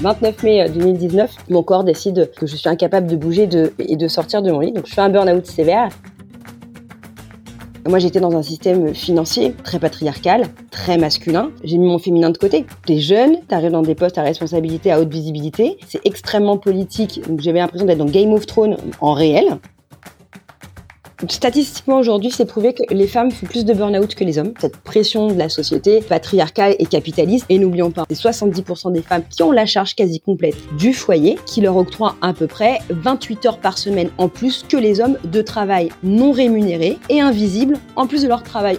29 mai 2019, mon corps décide que je suis incapable de bouger et de sortir de mon lit. Donc je fais un burn-out sévère. Moi, j'étais dans un système financier très patriarcal, très masculin. J'ai mis mon féminin de côté. T'es jeune, t'arrives dans des postes à responsabilité, à haute visibilité. C'est extrêmement politique. Donc, j'avais l'impression d'être dans Game of Thrones en réel. Statistiquement aujourd'hui, c'est prouvé que les femmes font plus de burn-out que les hommes. Cette pression de la société patriarcale et capitaliste. Et n'oublions pas, c'est 70% des femmes qui ont la charge quasi complète du foyer, qui leur octroient à peu près 28 heures par semaine en plus que les hommes de travail non rémunéré et invisible en plus de leur travail.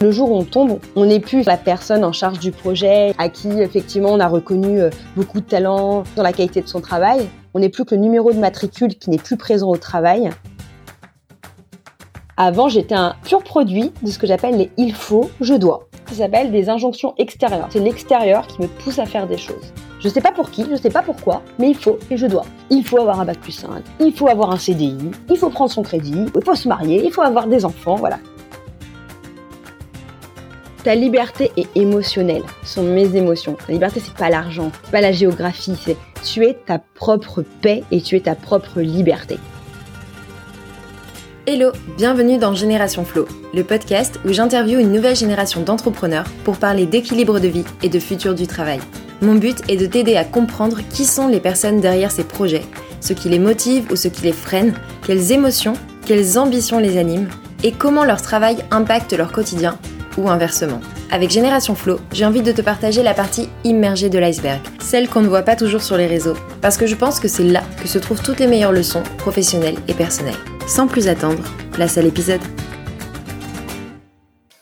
Le jour où on tombe, on n'est plus la personne en charge du projet, à qui effectivement on a reconnu euh, beaucoup de talent dans la qualité de son travail. On n'est plus que le numéro de matricule qui n'est plus présent au travail. Avant, j'étais un pur produit de ce que j'appelle les il faut, je dois. Ça s'appelle des injonctions extérieures. C'est l'extérieur qui me pousse à faire des choses. Je sais pas pour qui, je sais pas pourquoi, mais il faut et je dois. Il faut avoir un bac plus 5, il faut avoir un CDI, il faut prendre son crédit, il faut se marier, il faut avoir des enfants, voilà. Ta liberté est émotionnelle, ce sont mes émotions. La liberté, c'est pas l'argent, c'est pas la géographie, c'est tu es ta propre paix et tu es ta propre liberté. Hello, bienvenue dans Génération Flow, le podcast où j'interviewe une nouvelle génération d'entrepreneurs pour parler d'équilibre de vie et de futur du travail. Mon but est de t'aider à comprendre qui sont les personnes derrière ces projets, ce qui les motive ou ce qui les freine, quelles émotions, quelles ambitions les animent et comment leur travail impacte leur quotidien ou inversement. Avec Génération Flow, j'ai envie de te partager la partie immergée de l'iceberg, celle qu'on ne voit pas toujours sur les réseaux, parce que je pense que c'est là que se trouvent toutes les meilleures leçons professionnelles et personnelles. Sans plus attendre, place à l'épisode.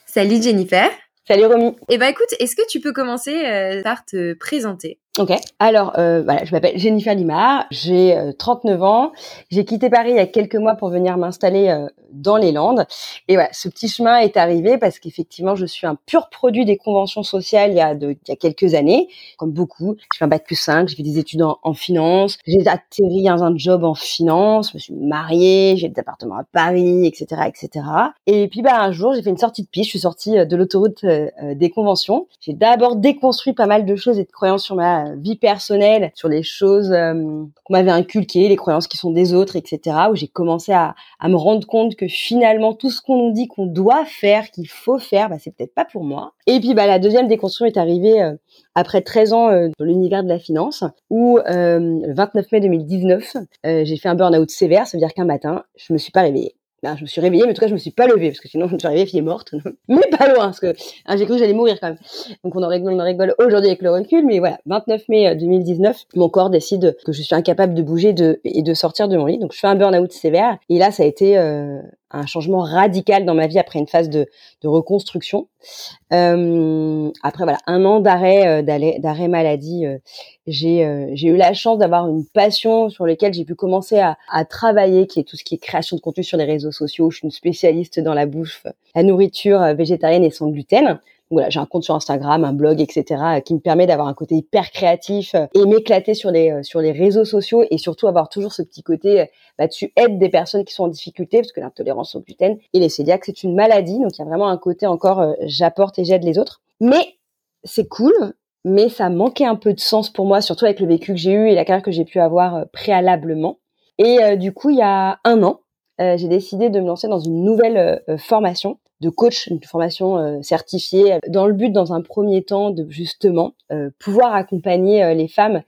Salut Jennifer. Salut Romy. Eh ben écoute, est-ce que tu peux commencer euh, par te présenter? Ok. Alors, euh, voilà, je m'appelle Jennifer Limard, j'ai 39 euh, ans. J'ai quitté Paris il y a quelques mois pour venir m'installer euh, dans les Landes. Et voilà, ce petit chemin est arrivé parce qu'effectivement, je suis un pur produit des conventions sociales il y a, de, il y a quelques années, comme beaucoup. J'ai fait un bac plus 5, j'ai fait des études en, finance, j'ai atterri dans un job en finance, je me suis mariée, j'ai des appartements à Paris, etc., etc. Et puis, bah, un jour, j'ai fait une sortie de piste. Je suis sortie de l'autoroute des conventions. J'ai d'abord déconstruit pas mal de choses et de croyances sur ma vie personnelle, sur les choses euh, qu'on m'avait inculquées, les croyances qui sont des autres, etc. Où j'ai commencé à, me rendre compte que finalement tout ce qu'on nous dit qu'on doit faire, qu'il faut faire, bah, c'est peut-être pas pour moi. Et puis bah, la deuxième déconstruction est arrivée euh, après 13 ans euh, dans l'univers de la finance, où le 29 mai 2019, j'ai fait un burn-out sévère, ça veut dire qu'un matin, je me suis pas réveillée. Je me suis réveillée, mais en tout cas, je me suis pas levée, parce que sinon, je me suis réveillée, fille est morte. mais pas loin, parce que hein, j'ai cru que j'allais mourir quand même. Donc, on en rigole, on en rigole aujourd'hui avec le recul, mais voilà, 29 mai 2019, euh, mon corps décide que je suis incapable de bouger de, et de sortir de mon lit. Donc, je fais un burn-out sévère. Et là, ça a été euh, un changement radical dans ma vie après une phase de, de reconstruction. Euh, après voilà un an d'arrêt euh, d'arrêt maladie, euh, j'ai euh, j'ai eu la chance d'avoir une passion sur laquelle j'ai pu commencer à, à, travailler, qui est tout ce qui est création de contenu sur les réseaux sociaux. Je suis une spécialiste dans la bouffe, la nourriture végétarienne et sans gluten voilà, j'ai un compte sur Instagram, un blog, etc., euh, qui me permet d'avoir un côté hyper créatif euh, et m'éclater sur les euh, sur les réseaux sociaux et surtout avoir toujours ce petit côté, bah, tu aides des personnes qui sont en difficulté parce que l'intolérance au gluten et les cœliaques c'est une maladie, donc il y a vraiment un côté encore, j'apporte et j'aide les autres. Mais c'est cool, mais ça manquait un peu de sens pour moi, surtout avec le vécu que j'ai eu et la carrière que j'ai pu avoir préalablement. Et du coup, il y a un an, j'ai décidé de me lancer dans une nouvelle formation de coach, une formation euh, certifiée, dans le but, dans un premier temps, de justement euh, pouvoir accompagner euh, les femmes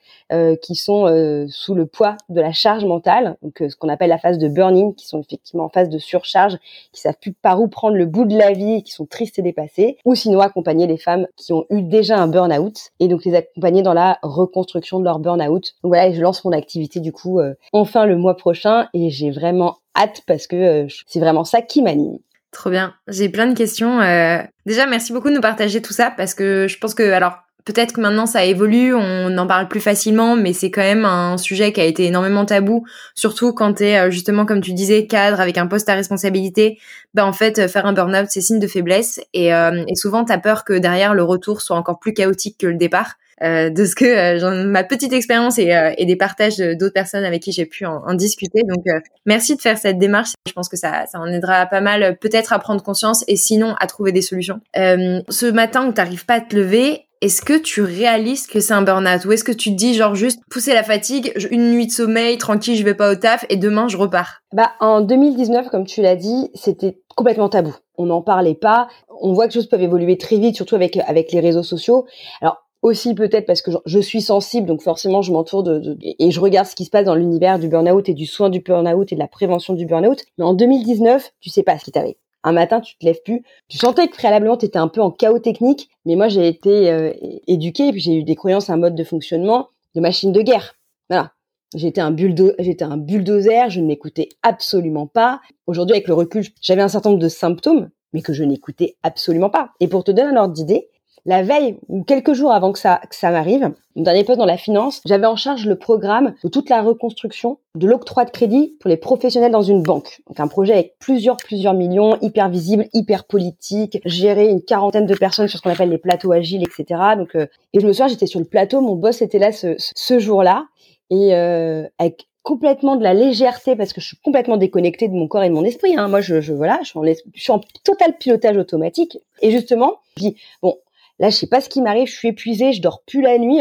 qui sont sous le poids de la charge mentale, donc ce qu'on appelle la phase de burning, qui sont effectivement en phase de surcharge, qui savent plus par où prendre le bout de la vie, qui sont tristes et dépassées, ou sinon accompagner les femmes qui ont eu déjà un burn-out et donc les accompagner dans la reconstruction de leur burn-out. Donc voilà, je lance mon activité du coup enfin le mois prochain et j'ai vraiment hâte parce que c'est vraiment ça qui m'anime. Trop bien. J'ai plein de questions. Euh... Déjà, merci beaucoup de nous partager tout ça parce que je pense que, alors, peut-être que maintenant ça évolue, on en parle plus facilement, mais c'est quand même un sujet qui a été énormément tabou, surtout quand tu es euh, justement, comme tu disais, cadre avec un poste à responsabilité. Bah en fait, faire un burn-out, c'est signe de faiblesse et, euh, et souvent tu as peur que derrière le retour soit encore plus chaotique que le départ. Euh, de ce que euh, ma petite expérience et, euh, et, des partages d'autres personnes avec qui j'ai pu en, en, discuter. Donc, merci de faire cette démarche. Je pense que ça, ça en aidera pas mal, peut-être à prendre conscience et sinon à trouver des solutions. ce matin où tu n'arrives pas à te lever, est-ce que tu réalises que c'est un burn-out ou est-ce que tu te dis genre juste pousser la fatigue, une nuit de sommeil, tranquille, je vais pas au taf et demain je repars? Bah en 2019, comme tu l'as dit, c'était complètement tabou. On n'en parlait pas. On voit que les choses peuvent évoluer très vite, surtout avec avec les réseaux sociaux. Alors aussi peut-être parce que je, suis sensible, donc forcément je m'entoure de, et je regarde ce qui se passe dans l'univers du burn-out et du soin du burn-out et de la prévention du burn-out. Mais en 2019, tu sais pas ce qui t'arrive un matin, tu te lèves plus. Tu sentais que préalablement, tu étais un peu en chaos technique, mais moi, j'ai été euh, éduquée, puis j'ai eu des croyances, un mode de fonctionnement de machine de guerre. Voilà. J'étais un, j'étais un bulldozer, je ne m'écoutais absolument pas. Aujourd'hui, avec le recul, j'avais un certain nombre de symptômes, mais que je n'écoutais absolument pas. Et pour te donner un ordre d'idée, la veille ou quelques jours avant que ça, que ça m'arrive, mon dernier poste dans la finance, j'avais en charge le programme de toute la reconstruction de l'octroi de crédit pour les professionnels dans une banque. Donc un projet avec plusieurs, plusieurs millions, hyper visible, hyper politique, gérer une quarantaine de personnes sur ce qu'on appelle les plateaux agiles, etc. Donc, euh, et je me souviens, j'étais sur le plateau, mon boss était là ce, ce jour-là, et euh, avec complètement de la légèreté parce que je suis complètement déconnectée de mon corps et de mon esprit. Hein. Moi, je, je voilà, je suis, en, je suis en total pilotage automatique. Et justement, je dis bon, Là, je sais pas ce qui m'arrive, je suis épuisée, je dors plus la nuit.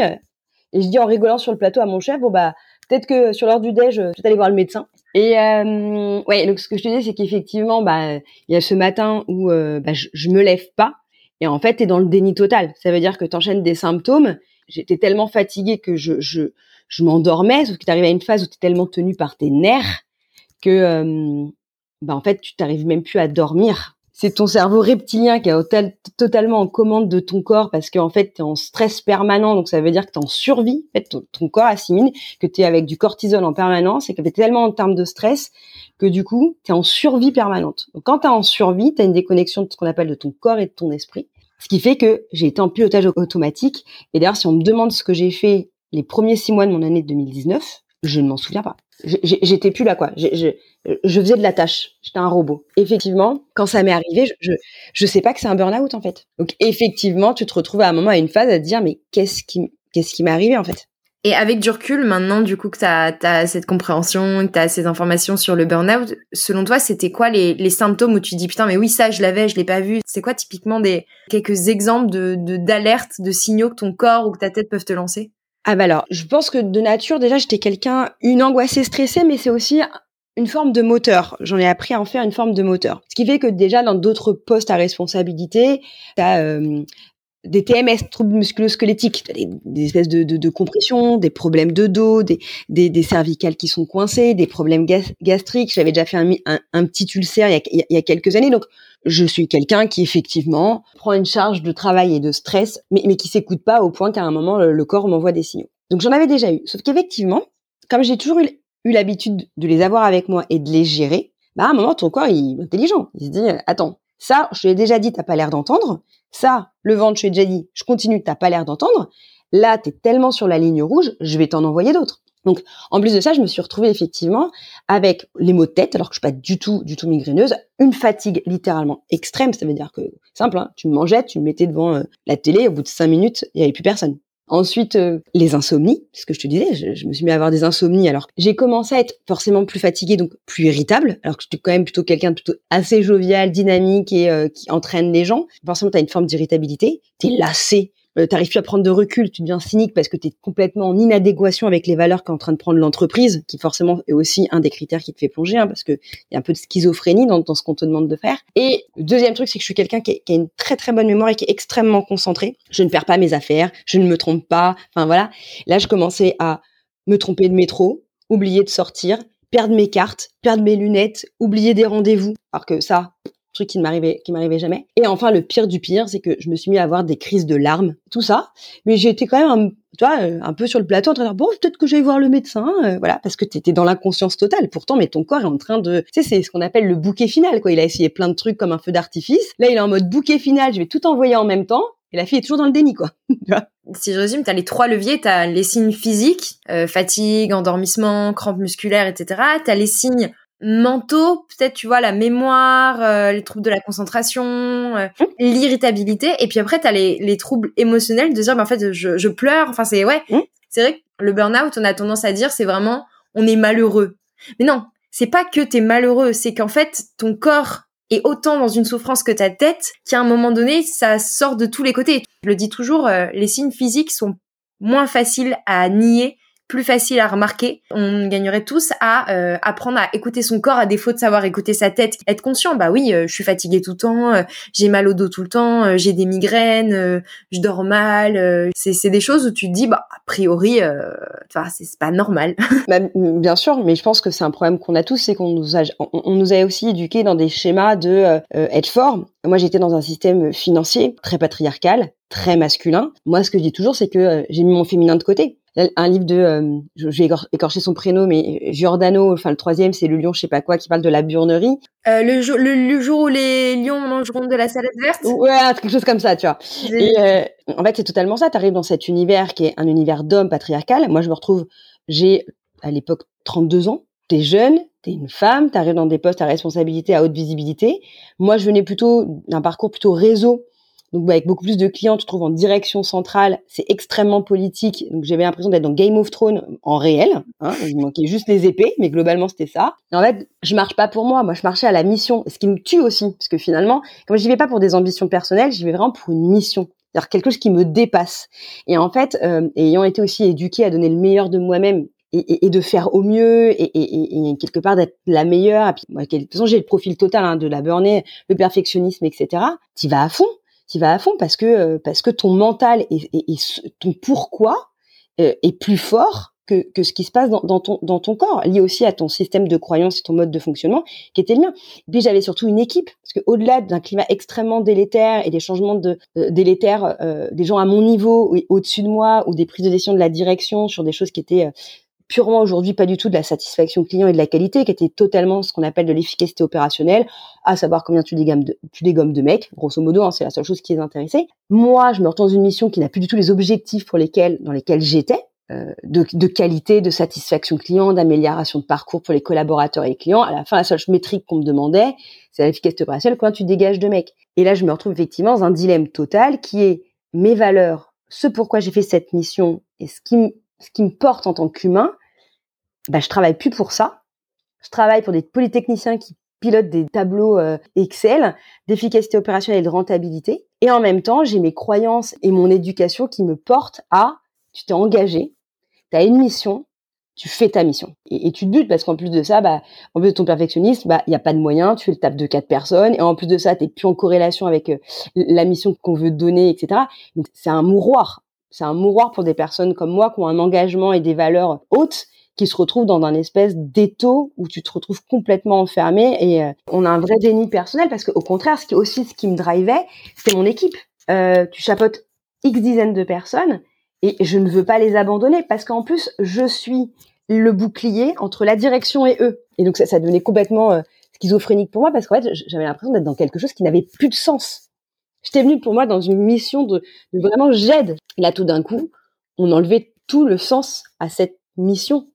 Et je dis en rigolant sur le plateau à mon chef, bon bah peut-être que sur l'heure du déj, je vais aller voir le médecin. Et euh, ouais, donc ce que je te dis, c'est qu'effectivement, bah il y a ce matin où euh, bah, je, je me lève pas, et en fait, tu es dans le déni total. Ça veut dire que tu enchaînes des symptômes. J'étais tellement fatiguée que je je, je m'endormais, sauf que tu arrives à une phase où tu es tellement tenu par tes nerfs que euh, bah en fait, tu t'arrives même plus à dormir c'est ton cerveau reptilien qui est totalement en commande de ton corps parce qu'en fait, tu es en stress permanent, donc ça veut dire que tu es en survie. En fait, ton, corps assimile que tu es avec du cortisol en permanence et que tu es tellement en termes de stress que du coup, tu es en survie permanente. Donc quand tu es en survie, tu as une déconnexion de ce qu'on appelle de ton corps et de ton esprit. Ce qui fait que j'ai été en pilotage automatique. Et d'ailleurs, si on me demande ce que j'ai fait les premiers six mois de mon année de 2019, je ne m'en souviens pas j'étais plus là quoi. Je, faisais de la tâche. J'étais un robot. Effectivement, quand ça m'est arrivé, je, je, sais pas que c'est un burn-out en fait. Donc effectivement, tu te retrouves à un moment à une phase à te dire mais qu'est-ce qui m'est arrivé en fait? Et avec du recul, maintenant, du coup, que tu as, cette compréhension, que tu as ces informations sur le burn-out, selon toi, c'était quoi les, symptômes où tu dis, putain, mais oui, ça, je l'avais, je l'ai pas vu. C'est quoi typiquement des quelques exemples de d'alertes, de, de signaux que ton corps ou que ta tête peuvent te lancer? Ah bah alors, je pense que de nature, déjà, j'étais quelqu'un, une angoissée stressée, mais c'est aussi une forme de moteur. J'en ai appris à en faire une forme de moteur. Ce qui fait que déjà, dans d'autres postes à responsabilité, euh, des TMS, troubles musculo-squelettiques, des, des, espèces de, de, des problèmes de dos, des, des, cervicales qui sont coincées, des problèmes gastriques. J'avais déjà fait un, un, petit ulcère il y, a, il y, a, quelques années. Donc, je suis quelqu'un qui effectivement prend une charge de travail et de stress, mais, mais qui s'écoute pas au point qu'à un moment le, corps m'envoie des signaux. Donc j'en avais déjà eu. Sauf qu'effectivement, comme j'ai toujours eu, l'habitude de les avoir avec moi et de les gérer, bah à un moment ton corps il est intelligent. Il se dit attends, ça je te l'ai déjà dit, t'as pas l'air d'entendre. Ça, le ventre, je t'ai déjà dit, je continue, t'as pas l'air d'entendre. Là, t'es tellement sur la ligne rouge, je vais t'en envoyer d'autres. Donc, en plus de ça, je me suis retrouvée effectivement avec les maux de tête, alors que je suis pas du tout, du tout migraineuse, une fatigue littéralement extrême. Ça veut dire que simple, hein, tu me mangeais, tu me mettais devant euh, la télé, au bout de cinq minutes, il y avait plus personne. Ensuite, euh, les insomnies, ce que je te disais, je, me suis mis à avoir des insomnies. Alors, j'ai commencé à être forcément plus fatiguée, donc plus irritable, alors que j'étais quand même plutôt quelqu'un de plutôt assez jovial, dynamique et euh, qui entraîne les gens. Forcément, tu as une forme d'irritabilité, tu es lassé euh, t'arrives plus à prendre de recul, tu deviens cynique parce que tu es complètement en inadéquation avec les valeurs qu'est en train de prendre l'entreprise, qui forcément est aussi un des critères qui te fait plonger, hein, parce que il y a un peu de schizophrénie dans, ce qu'on te demande de faire. Et deuxième truc, c'est que je suis quelqu'un qui, qui, a une très très bonne mémoire et qui est extrêmement concentré. Je ne perds pas mes affaires, je ne me trompe pas. Enfin voilà. Là, je commençais à me tromper de métro, oublier de sortir, perdre mes cartes, perdre mes lunettes, oublier des rendez-vous. Alors que ça, truc qui ne m'arrivait qui m'arrivait jamais. Et enfin le pire du pire, c'est que je me suis mis à avoir des crises de larmes, tout ça. Mais j'étais quand même un, tu vois, euh, un peu sur le plateau en train de dire bon, peut-être que j'aille voir le médecin, euh, voilà, parce que tu étais dans l'inconscience totale. Pourtant, mais ton corps est en train de, tu sais, c'est ce qu'on appelle le bouquet final quoi. Il a essayé plein de trucs comme un feu d'artifice. Là, il est en mode bouquet final, je vais tout envoyer en même temps. Et la fille est toujours dans le déni, quoi. si je résume, tu as les trois leviers, tu as les signes physiques, euh, fatigue, endormissement, crampes musculaires, etc. Tu as les signes mentaux, peut-être tu vois la mémoire, euh, les troubles de la concentration, euh, mmh. l'irritabilité, et puis après tu as les, les, troubles émotionnels de dire mais en fait je, je pleure, enfin c'est ouais, mmh. c'est vrai que le burn-out on a tendance à dire c'est vraiment on est malheureux, mais non c'est pas que t'es malheureux, c'est qu'en fait ton corps et autant dans une souffrance que ta tête qu'à un moment donné, ça sort de tous les côtés. Je le dis toujours, euh, les signes physiques sont moins faciles à nier plus facile à remarquer. On gagnerait tous à euh, apprendre à écouter son corps à défaut de savoir écouter sa tête, être conscient. Bah oui, euh, je suis fatiguée tout le temps, euh, j'ai mal au dos tout le temps, j'ai des migraines, je dors mal. c'est des choses où tu te dis bah a priori, enfin c'est pas normal. Bah, bien sûr, mais je pense que c'est un problème qu'on a tous, c'est qu'on nous a on, nous a aussi éduqués dans des schémas de être fort. Moi, j'étais dans un système financier très patriarcal, très masculin. Moi, ce que je dis toujours, c'est que j'ai mis mon féminin de côté un livre de, euh, je vais écorcher son prénom, mais Giordano, enfin le troisième, c'est le lion, je sais pas quoi, qui parle de la burnerie. Euh, le, jour, le, jour où les lions mangeront de la salade verte. Ouais, quelque chose comme ça, tu vois. Et euh, en fait, c'est totalement ça. T'arrives dans cet univers qui est un univers d'hommes patriarcal. Moi, je me retrouve, j'ai à l'époque 32 ans. T'es jeune, t'es une femme, t'arrives dans des postes à responsabilité, à haute visibilité. Moi, je venais plutôt d'un parcours plutôt réseau donc bah, avec beaucoup plus de clients, tu te trouves en direction centrale, c'est extrêmement politique. Donc j'avais l'impression d'être dans Game of Thrones en réel. Hein, il manquait juste les épées, mais globalement c'était ça. Et en fait, je marche pas pour moi, moi je marchais à la mission, ce qui me tue aussi, parce que finalement, comme j'y vais pas pour des ambitions personnelles, j'y vais vraiment pour une mission. C'est-à-dire quelque chose qui me dépasse. Et en fait, euh, ayant été aussi éduquée à donner le meilleur de moi-même et, de faire au mieux et, quelque part d'être la meilleure. Et puis, de toute façon, j'ai le profil total hein, de la burnée, le perfectionnisme, etc. Tu vas à fond tu vas à fond parce que euh, parce que ton mental et, ton pourquoi euh, est plus fort que, que ce qui se passe dans, dans, ton dans ton corps, lié aussi à ton système de croyance et ton mode de fonctionnement qui était le mien. puis j'avais surtout une équipe parce que au-delà d'un climat extrêmement délétère et des changements de euh, délétères des gens à mon niveau au-dessus de moi ou des prises de décision de la direction sur des choses qui étaient purement aujourd'hui pas du tout de la satisfaction client et de la qualité, qui était totalement ce qu'on appelle de l'efficacité opérationnelle, à savoir combien tu dégommes de, tu dégommes de mecs, grosso modo, hein, c'est la seule chose qui les intéressait. Moi, je me retrouve dans une mission qui n'a plus du tout les objectifs pour lesquels, dans lesquels j'étais, euh, de, de, qualité, de satisfaction client, d'amélioration de parcours pour les collaborateurs et les clients. À la fin, la seule métrique qu'on me demandait, c'est l'efficacité opérationnelle, combien tu dégages de mecs. Et là, je me retrouve effectivement dans un dilemme total qui est mes valeurs, ce pourquoi j'ai fait cette mission et ce qui ce qui me porte en tant qu'humain, bah, je travaille plus pour ça. Je travaille pour des polytechniciens qui pilotent des tableaux euh, Excel d'efficacité opérationnelle et de rentabilité. Et en même temps, j'ai mes croyances et mon éducation qui me portent à, tu t'es engagé, tu as une mission, tu fais ta mission. Et, tu te butes parce qu'en plus de ça, bah, en plus de ton perfectionnisme, bah, il n'y a pas de moyens, tu fais le table de quatre personnes, et en plus de ça, tu plus en corrélation avec euh, la mission qu'on veut te donner, etc. C'est un mouroir c'est un mouroir pour des personnes comme moi qui ont un engagement et des valeurs hautes qui se retrouvent dans un espèce d'étau où tu te retrouves complètement enfermé et euh, on a un vrai déni personnel parce qu'au contraire, ce qui aussi ce qui me drivait, c'est mon équipe. Euh, tu chapeautes X dizaines de personnes et je ne veux pas les abandonner parce qu'en plus, je suis le bouclier entre la direction et eux. Et donc ça, ça devenait complètement euh, schizophrénique pour moi parce qu'en fait, j'avais l'impression d'être dans quelque chose qui n'avait plus de sens. J'étais venue pour moi dans une mission de, vraiment j'aide. Là, tout d'un coup, on enlevait tout le sens à cette mission.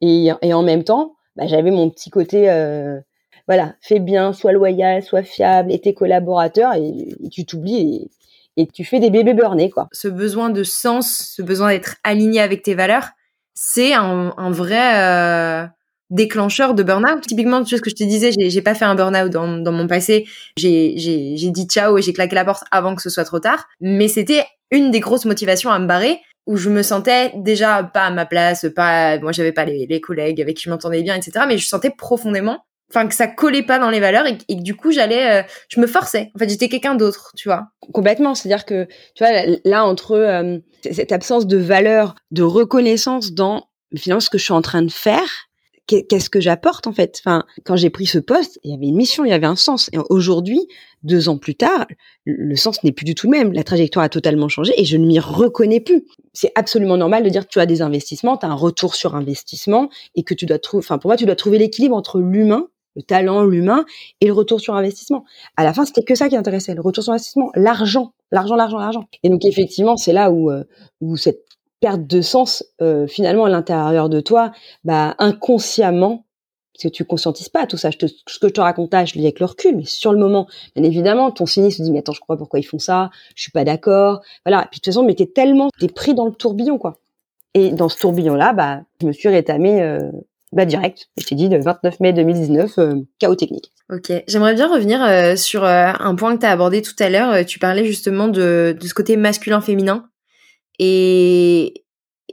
Et, en même temps, bah, j'avais mon petit côté, euh, voilà, fais bien, sois loyal, sois fiable, et tes collaborateurs, et, tu t'oublies et, tu fais des bébés burnés, quoi. Ce besoin de sens, ce besoin d'être aligné avec tes valeurs, c'est un, vrai, euh, déclencheur de burn-out. Typiquement, tu sais ce que je te disais, j'ai pas fait un burn-out dans, dans mon passé. J'ai dit ciao et j'ai claqué la porte avant que ce soit trop tard. Mais c'était une des grosses motivations à me barrer où je me sentais déjà pas à ma place, pas, moi j'avais pas les, les, collègues avec qui je m'entendais bien, etc. Mais je sentais profondément, enfin que ça collait pas dans les valeurs et, et que du coup j'allais, euh, je me forçais. En fait, j'étais quelqu'un d'autre, tu vois. Complètement. C'est-à-dire que, tu vois, là entre euh, cette absence de valeur, de reconnaissance dans finalement ce que je suis en train de faire qu'est-ce que j'apporte en fait? Enfin, quand j'ai pris ce poste, il y avait une mission, il y avait un sens. Et aujourd'hui, deux ans plus tard, le sens n'est plus du tout le même. La trajectoire a totalement changé et je ne m'y reconnais plus. C'est absolument normal de dire que tu as des investissements, tu as un retour sur investissement et que tu dois trouver. Enfin, pour moi, tu dois trouver l'équilibre entre l'humain le talent, l'humain et le retour sur investissement. À la fin, c'était que ça qui intéressait, le retour sur investissement, l'argent, l'argent, l'argent, l'argent. Et donc effectivement, c'est là où euh, où cette perte de sens euh, finalement à l'intérieur de toi, bah inconsciemment, parce que tu conscientises pas tout ça. Je te, ce que je te raconte je le dis avec le recul, mais sur le moment, bien évidemment, ton cynisme se dit mais attends, je crois pourquoi ils font ça, je suis pas d'accord, voilà. Et puis de toute façon, mais t'es tellement, t'es pris dans le tourbillon quoi. Et dans ce tourbillon là, bah, je me suis rétamé euh, bah direct. Je t'ai dit le 29 mai 2019, chaos technique. Ok, j'aimerais bien revenir sur un point que tu as abordé tout à l'heure. Tu parlais justement de, de ce côté masculin-féminin. Et,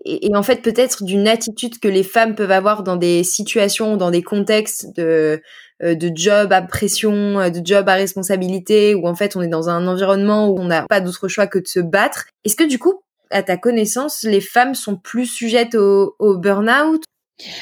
et, en fait peut-être d'une attitude que les femmes peuvent avoir dans des situations, dans des contextes de euh, de job à pression, euh, de job à responsabilité, où en fait on est dans un environnement où on n'a pas d'autre choix que de se battre. Est-ce que du coup, à ta connaissance, les femmes sont plus sujettes au, au burn-out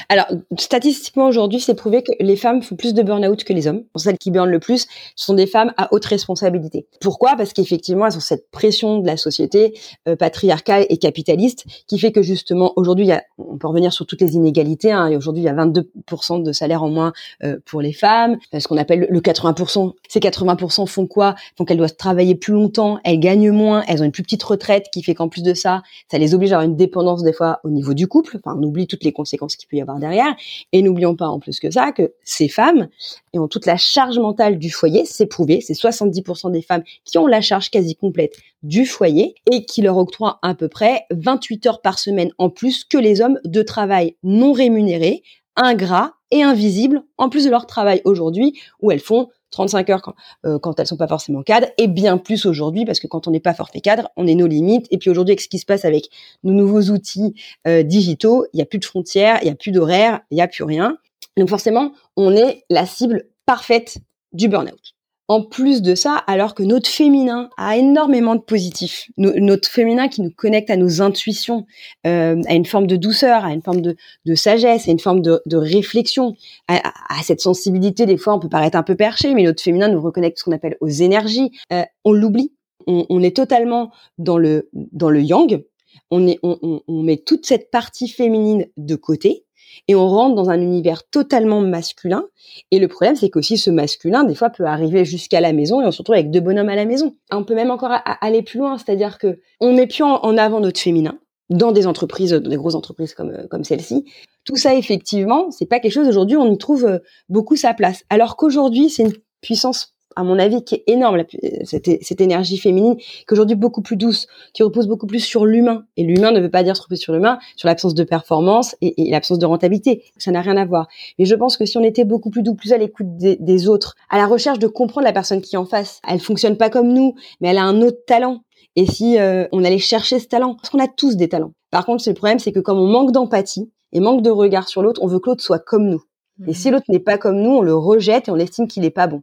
alors, statistiquement aujourd'hui, c'est prouvé que les femmes font plus de burn-out que les hommes. Celles qui burn le plus sont des femmes à haute responsabilité. Pourquoi? Parce qu'effectivement, elles ont cette pression de la société euh, patriarcale et capitaliste qui fait que justement, aujourd'hui, on peut revenir sur toutes les inégalités. Hein, aujourd'hui, il y a 22% de salaire en moins euh, pour les femmes. Euh, ce qu'on appelle le 80%. Ces 80% font quoi? Font qu'elles doivent travailler plus longtemps, elles gagnent moins, elles ont une plus petite retraite qui fait qu'en plus de ça, ça les oblige à avoir une dépendance des fois au niveau du couple. Enfin, on oublie toutes les conséquences peut y avoir derrière. Et n'oublions pas en plus que ça que ces femmes ont toute la charge mentale du foyer, c'est prouvé, c'est 70% des femmes qui ont la charge quasi complète du foyer et qui leur octroient à peu près 28 heures par semaine en plus que les hommes de travail non rémunéré, ingrats et invisibles, en plus de leur travail aujourd'hui où elles font 35 heures quand, euh, quand elles sont pas forcément cadres, et bien plus aujourd'hui, parce que quand on n'est pas forfait cadre, on est nos limites. Et puis aujourd'hui, avec ce qui se passe avec nos nouveaux outils euh, digitaux, il n'y a plus de frontières, il n'y a plus d'horaires, il n'y a plus rien. Donc forcément, on est la cible parfaite du burn-out en plus de ça, alors que notre féminin a énormément de positifs, notre féminin qui nous connecte à nos intuitions, euh, à une forme de douceur, à une forme de, sagesse, à une forme de, réflexion, à, cette sensibilité. Des fois, on peut paraître un peu perché, mais notre féminin nous reconnecte ce qu'on appelle aux énergies. Euh, on l'oublie. On, est totalement dans le dans le yang. On, est, on, on met toute cette partie féminine de côté et on rentre dans un univers totalement masculin. Et le problème, c'est qu'aussi ce masculin, des fois, peut arriver jusqu'à la maison et on se retrouve avec deux bonhommes à la maison. On peut même encore aller plus loin, c'est-à-dire que on met plus en avant notre féminin dans des entreprises, dans des grosses entreprises comme euh, comme celle-ci. Tout ça, effectivement, c'est pas quelque chose aujourd'hui on y trouve euh, beaucoup sa place. Alors qu'aujourd'hui, c'est une puissance à mon avis, qui est énorme, cette, cette énergie féminine, qui est aujourd'hui beaucoup plus douce, qui repose beaucoup plus sur l'humain. Et l'humain ne veut pas dire se reposer sur l'humain, sur l'absence de performance et, et l'absence de rentabilité. Ça n'a rien à voir. Mais je pense que si on était beaucoup plus doux, plus à l'écoute des, des, autres, à la recherche de comprendre la personne qui est en face, elle fonctionne pas comme nous, mais elle a un autre talent. Et si euh, on allait chercher ce talent, parce qu'on a tous des talents. Par contre, le problème, c'est que comme on manque d'empathie et manque de regard sur l'autre, on veut que l'autre soit comme nous. Et mmh. si l'autre n'est pas comme nous, on le rejette et on estime qu'il n'est pas bon.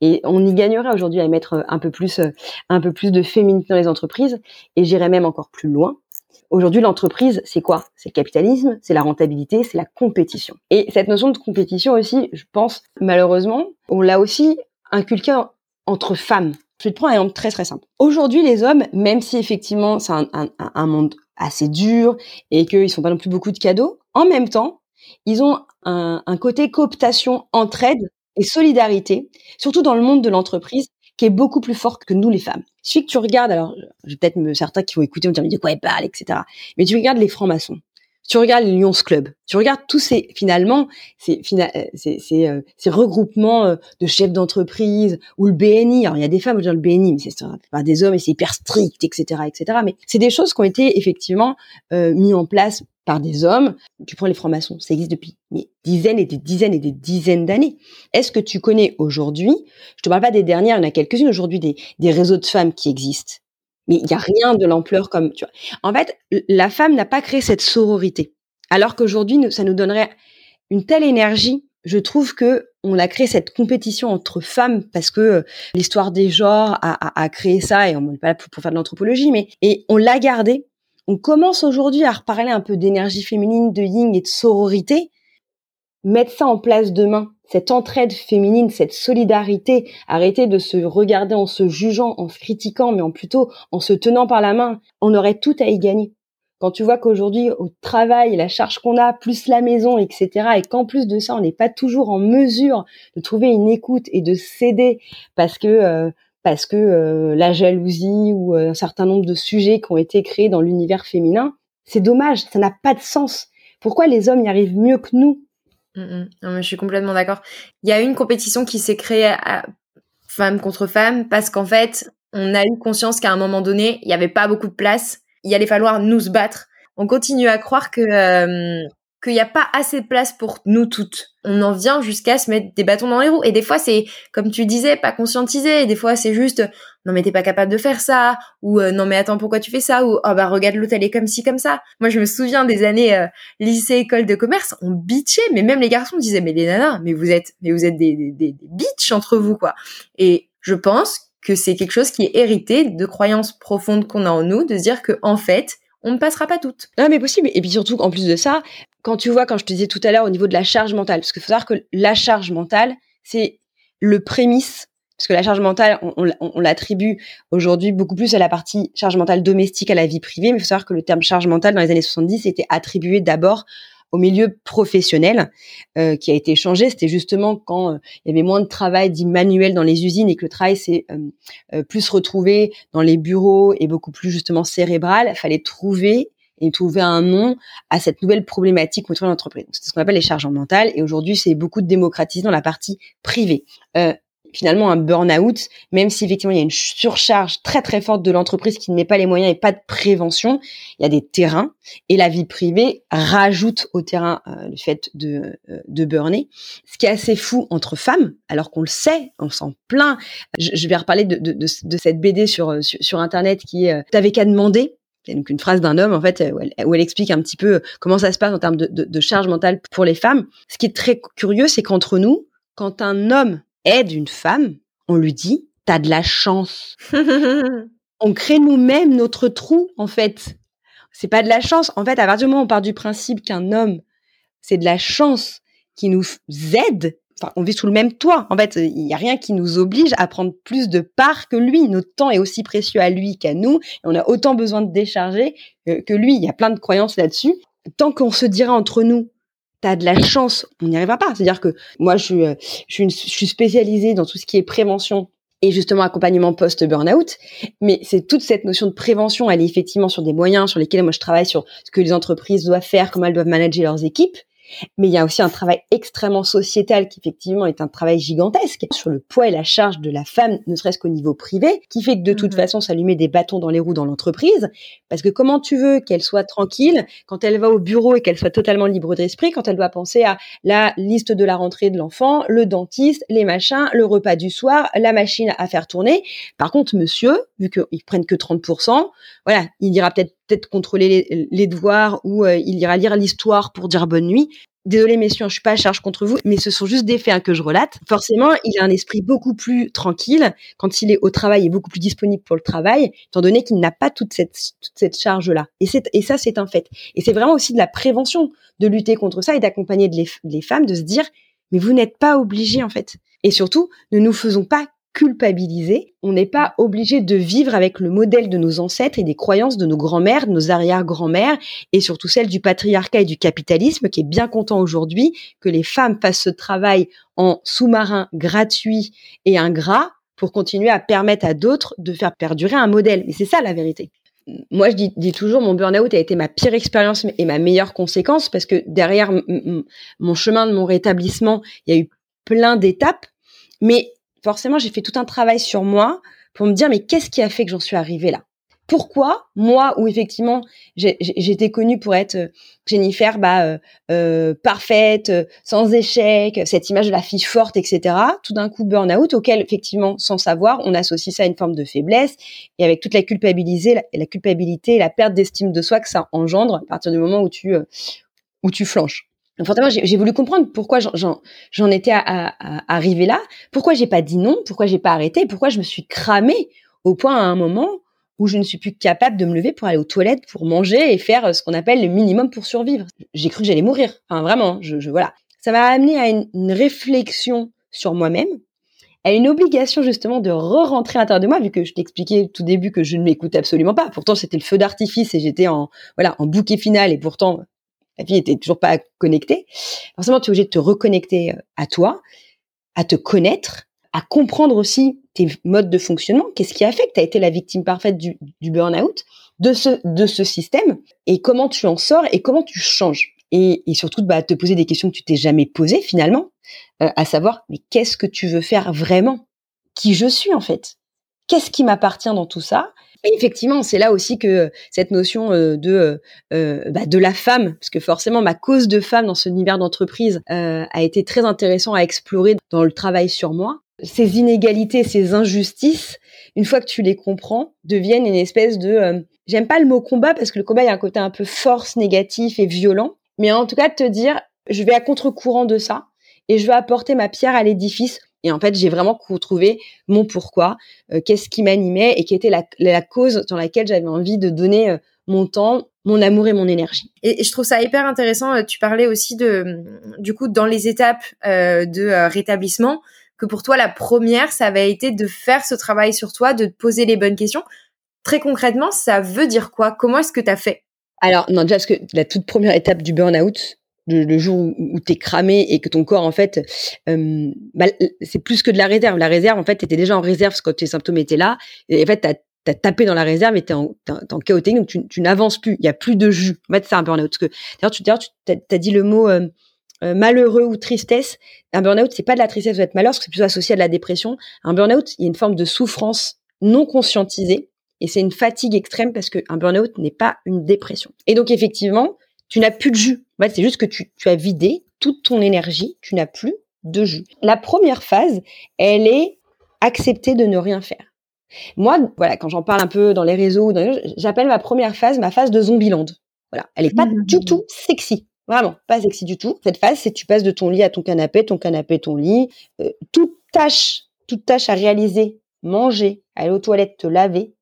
Et on y gagnerait aujourd'hui à mettre euh, un peu plus, euh, un peu plus de féminité dans les entreprises. Et j'irais même encore plus loin. Aujourd'hui, l'entreprise, c'est quoi? C'est le capitalisme, c'est la rentabilité, c'est la compétition. Et cette notion de compétition aussi, je pense, malheureusement, on l'a aussi inculqué entre femmes. Je vais te prendre un exemple très très simple. Aujourd'hui, les hommes, même si effectivement c'est un, monde assez dur et qu'ils font pas non plus beaucoup de cadeaux, en même temps, ils ont un, côté cooptation, entraide et solidarité, surtout dans le monde de l'entreprise, qui est beaucoup plus fort que nous les femmes. Si que tu regardes, alors j'ai peut-être certains qui vont écouter vont dire mais de quoi elle parle, etc. Mais tu regardes les francs-maçons, tu regardes les Lions Club, tu regardes tous ces finalement ces euh, ces, euh, ces, regroupements euh, de chefs d'entreprise ou le BNI. Alors il y a des femmes, dire le BNI, mais c'est pas des hommes et c'est hyper strict, etc., etc. Mais c'est des choses qui ont été effectivement euh, mis en place par des hommes. Tu prends les francs-maçons, ça existe depuis des dizaines et des dizaines et des dizaines d'années. Est-ce que tu connais aujourd'hui, je te parle pas des dernières, il y en a quelques-unes aujourd'hui, des, des réseaux de femmes qui existent. Mais il n'y a rien de l'ampleur comme, tu vois. En fait, la femme n'a pas créé cette sororité. Alors qu'aujourd'hui, ça nous donnerait une telle énergie. Je trouve que on a créé cette compétition entre femmes parce que euh, l'histoire des genres a, créé ça et on n'est pas pour, pour faire de l'anthropologie, mais et on l'a gardé on commence aujourd'hui à reparler un peu d'énergie féminine, de yin et de sororité. Mettre ça en place demain, cette entraide féminine, cette solidarité, arrêter de se regarder en se jugeant, en se critiquant, mais en plutôt en se tenant par la main. On aurait tout à y gagner. Quand tu vois qu'aujourd'hui, au travail, la charge qu'on a, plus la maison, etc., et qu'en plus de ça, on n'est pas toujours en mesure de trouver une écoute et de céder parce que euh, parce que euh, la jalousie ou euh, un certain nombre de sujets qui ont été créés dans l'univers féminin, c'est dommage, ça n'a pas de sens. Pourquoi les hommes y arrivent mieux que nous? Non, mais Je suis complètement d'accord. Il y a une compétition qui s'est créée à femme contre femme parce qu'en fait, on a eu conscience qu'à un moment donné, il n'y avait pas beaucoup de place. Il allait falloir nous se battre. On continue à croire que euh, qu'il n'y a pas assez de place pour nous toutes. On en vient jusqu'à se mettre des bâtons dans les roues. Et des fois, c'est, comme tu disais, pas conscientisé. des fois, c'est juste, non mais t'es pas capable de faire ça. Ou euh, non mais attends, pourquoi tu fais ça? Ou oh bah regarde l'autre, elle est comme ci, comme ça. Moi, je me souviens des années euh, lycée, école de commerce, on bitchait. Mais même les garçons disaient, mais les nanas, mais vous êtes, mais vous êtes des, des, des, bitches entre vous, quoi. Et je pense que c'est quelque chose qui est hérité de croyances profondes qu'on a en nous, de se dire que en fait, on ne passera pas toutes. Non, mais possible. Et puis surtout, en plus de ça, quand tu vois, quand je te disais tout à l'heure au niveau de la charge mentale, parce qu'il faut savoir que la charge mentale, c'est le prémisse, parce que la charge mentale, on, l'attribue aujourd'hui beaucoup plus à la partie charge mentale domestique, à la vie privée, mais il faut savoir que le terme charge mentale dans les années 70 était attribué d'abord au milieu professionnel euh, qui a été changé. C'était justement quand euh, il y avait moins de travail dit manuel dans les usines et que le travail s'est euh, plus retrouvé dans les bureaux et beaucoup plus justement cérébral. Il fallait trouver et trouver un nom à cette nouvelle problématique autour de l'entreprise. C'est ce qu'on appelle les charges mentales. Et aujourd'hui, c'est beaucoup de démocratisé dans la partie privée. Euh, finalement un burn-out, même si effectivement il y a une surcharge très très forte de l'entreprise qui ne met pas les moyens et pas de prévention, il y a des terrains et la vie privée rajoute au terrain euh, le fait de, euh, de burner. Ce qui est assez fou entre femmes, alors qu'on le sait, on s'en plaint. Je, vais reparler de, de, de, cette BD sur, euh, sur, sur internet qui est T'avais qu'à demander c'est donc une phrase d'un homme en fait où elle, où elle, explique un petit peu comment ça se passe en termes de, de, de charge mentale pour les femmes. Ce qui est très curieux, c'est qu'entre nous, quand un homme aide une femme, on lui dit t'as de la chance. on crée nous-mêmes notre trou en fait. C'est pas de la chance. En fait, à partir du moment où on part du principe qu'un homme, c'est de la chance qui nous aide, enfin, on vit sous le même toit. En fait, il n'y a rien qui nous oblige à prendre plus de part que lui. Notre temps est aussi précieux à lui qu'à nous. Et on a autant besoin de décharger euh, que lui. Il y a plein de croyances là-dessus. Tant qu'on se dira entre nous, t'as de la chance, on n'y arrivera pas. C'est-à-dire que moi, je euh, je suis spécialisée dans tout ce qui est prévention et justement accompagnement post-burnout. Mais c'est toute cette notion de prévention, elle est effectivement sur des moyens sur lesquels moi je travaille sur ce que les entreprises doivent faire, comment elles doivent manager leurs équipes. Mais il y a aussi un travail extrêmement sociétal qui effectivement est un travail gigantesque sur le poids et la charge de la femme, ne serait-ce qu'au niveau privé, qui fait que de toute mhm. façon, ça lui met des bâtons dans les roues dans l'entreprise. Parce que comment tu veux qu'elle soit tranquille quand elle va au bureau et qu'elle soit totalement libre d'esprit, quand elle doit penser à la liste de la rentrée de l'enfant, le dentiste, les machins, le repas du soir, la machine à faire tourner? Par contre, monsieur, vu qu'ils prennent que 30%, voilà, il ira peut-être peut-être contrôler les, devoirs ou euh, il ira lire l'histoire pour dire bonne nuit. Désolé messieurs, je suis pas à charge contre vous, mais ce sont juste des faits hein, que je relate. Forcément, il a un esprit beaucoup plus tranquille quand il est au travail et beaucoup plus disponible pour le travail, étant donné qu'il n'a pas toute cette, charge-là. Et, et ça, c'est un fait. Et c'est vraiment aussi de la prévention de lutter contre ça et d'accompagner les, les femmes de se dire, mais vous n'êtes pas obligés en fait. Et surtout, ne nous faisons pas culpabiliser. On n'est pas obligé de vivre avec le modèle de nos ancêtres et des croyances de nos grands-mères, de nos arrière-grands-mères et surtout celles du patriarcat et du capitalisme qui est bien content aujourd'hui que les femmes fassent ce travail en sous-marin gratuit et ingrat pour continuer à permettre à d'autres de faire perdurer un modèle. Mais c'est ça la vérité. Moi, je dis, toujours, mon burn-out a été ma pire expérience et ma meilleure conséquence parce que derrière mon chemin de mon rétablissement, il y a eu plein d'étapes, mais forcément, j'ai fait tout un travail sur moi pour me dire, mais qu'est-ce qui a fait que j'en suis arrivée là? Pourquoi moi, où effectivement j'étais connue pour être euh, Jennifer, bah, euh, euh, parfaite, sans échec, cette image de la fille forte, etc. Tout d'un coup, burn-out, auquel effectivement, sans savoir, on associe ça à une forme de faiblesse et avec toute la culpabilité, la, la culpabilité et la perte d'estime de soi que ça engendre à partir du moment où tu où tu flanches. Donc forcément, j'ai voulu comprendre pourquoi j'en étais à, là, pourquoi j'ai pas dit non, pourquoi j'ai pas arrêté, pourquoi je me suis cramée au point à un moment où je ne suis plus capable de me lever pour aller aux toilettes, pour manger et faire ce qu'on appelle le minimum pour survivre? J'ai cru que j'allais mourir. Enfin vraiment, je, voilà. Ça m'a amené à une, réflexion sur moi-même, à une obligation justement de re-rentrer à l'intérieur de moi, vu que je t'expliquais tout début que je ne m'écoute absolument pas. Pourtant, c'était le feu d'artifice et j'étais en voilà en bouquet final et pourtant la vie était toujours pas connectée. Forcément, tu es obligé de te reconnecter euh, à toi, à te connaître, à comprendre aussi tes modes de fonctionnement. Qu'est-ce qui a fait que tu as été la victime parfaite du, burn-out, de ce, de ce système, et comment tu en sors et comment tu changes? Et, surtout, bah, te poser des questions que tu t'es jamais posées finalement, euh, à savoir, mais qu'est-ce que tu veux faire vraiment? Qui je suis en fait? Qu'est-ce qui m'appartient dans tout ça? Et effectivement, c'est là aussi que cette notion euh, de euh, euh, bah, de la femme, parce que forcément ma cause de femme dans ce univers d'entreprise a été très intéressant à explorer dans le travail sur moi. Ces inégalités, ces injustices, une fois que tu les comprends, deviennent une espèce de j'aime pas le mot combat parce que le combat y a un côté un peu force, négatif et violent, mais en tout cas de te dire je vais à contre-courant de ça et je vais apporter ma pierre à l'édifice et en fait, j'ai vraiment retrouvé mon pourquoi, euh, qu'est-ce qui m'animait et qui était la, cause dans laquelle j'avais envie de donner euh, mon temps, mon amour et mon énergie. Et, je trouve ça hyper intéressant. Euh, tu parlais aussi de, du coup, dans les étapes de rétablissement, que pour toi, la première, ça avait été de faire ce travail sur toi, de te poser les bonnes questions. Très concrètement, ça veut dire quoi? Comment est-ce que tu as fait? Alors non, déjà parce que la toute première étape du burn-out, le, jour où, où tu es cramé et que ton corps, en fait, bah, c'est plus que de la réserve. La réserve, en fait, tu étais déjà en réserve quand tes symptômes étaient là. Et en fait, tu as, tapé dans la réserve et tu es en, en, chaotique, donc tu, n'avances plus. Il y a plus de jus. En fait, c'est un burn-out. D'ailleurs, tu, tu as, dit le mot euh, malheureux ou tristesse. Un burn-out, c'est pas de la tristesse ou être malheur, parce que c'est plutôt associé à de la dépression. Un burn-out, il y a une forme de souffrance non conscientisée. Et c'est une fatigue extrême parce qu'un burn-out n'est pas une dépression. Et donc, effectivement, tu n'as plus de jus. En fait, c'est juste que tu, tu as vidé toute ton énergie, tu n'as plus de jus. La première phase, elle est accepter de ne rien faire. Moi, voilà, quand j'en parle un peu dans les réseaux, j'appelle ma première phase ma phase de Zombieland. Voilà, elle est pas mmh. du tout sexy. Vraiment, pas sexy du tout. Cette phase, c'est tu passes de ton lit à ton canapé, ton canapé, ton lit. Euh, toute tâche, toute tâche à réaliser, manger, aller aux toilettes, te laver,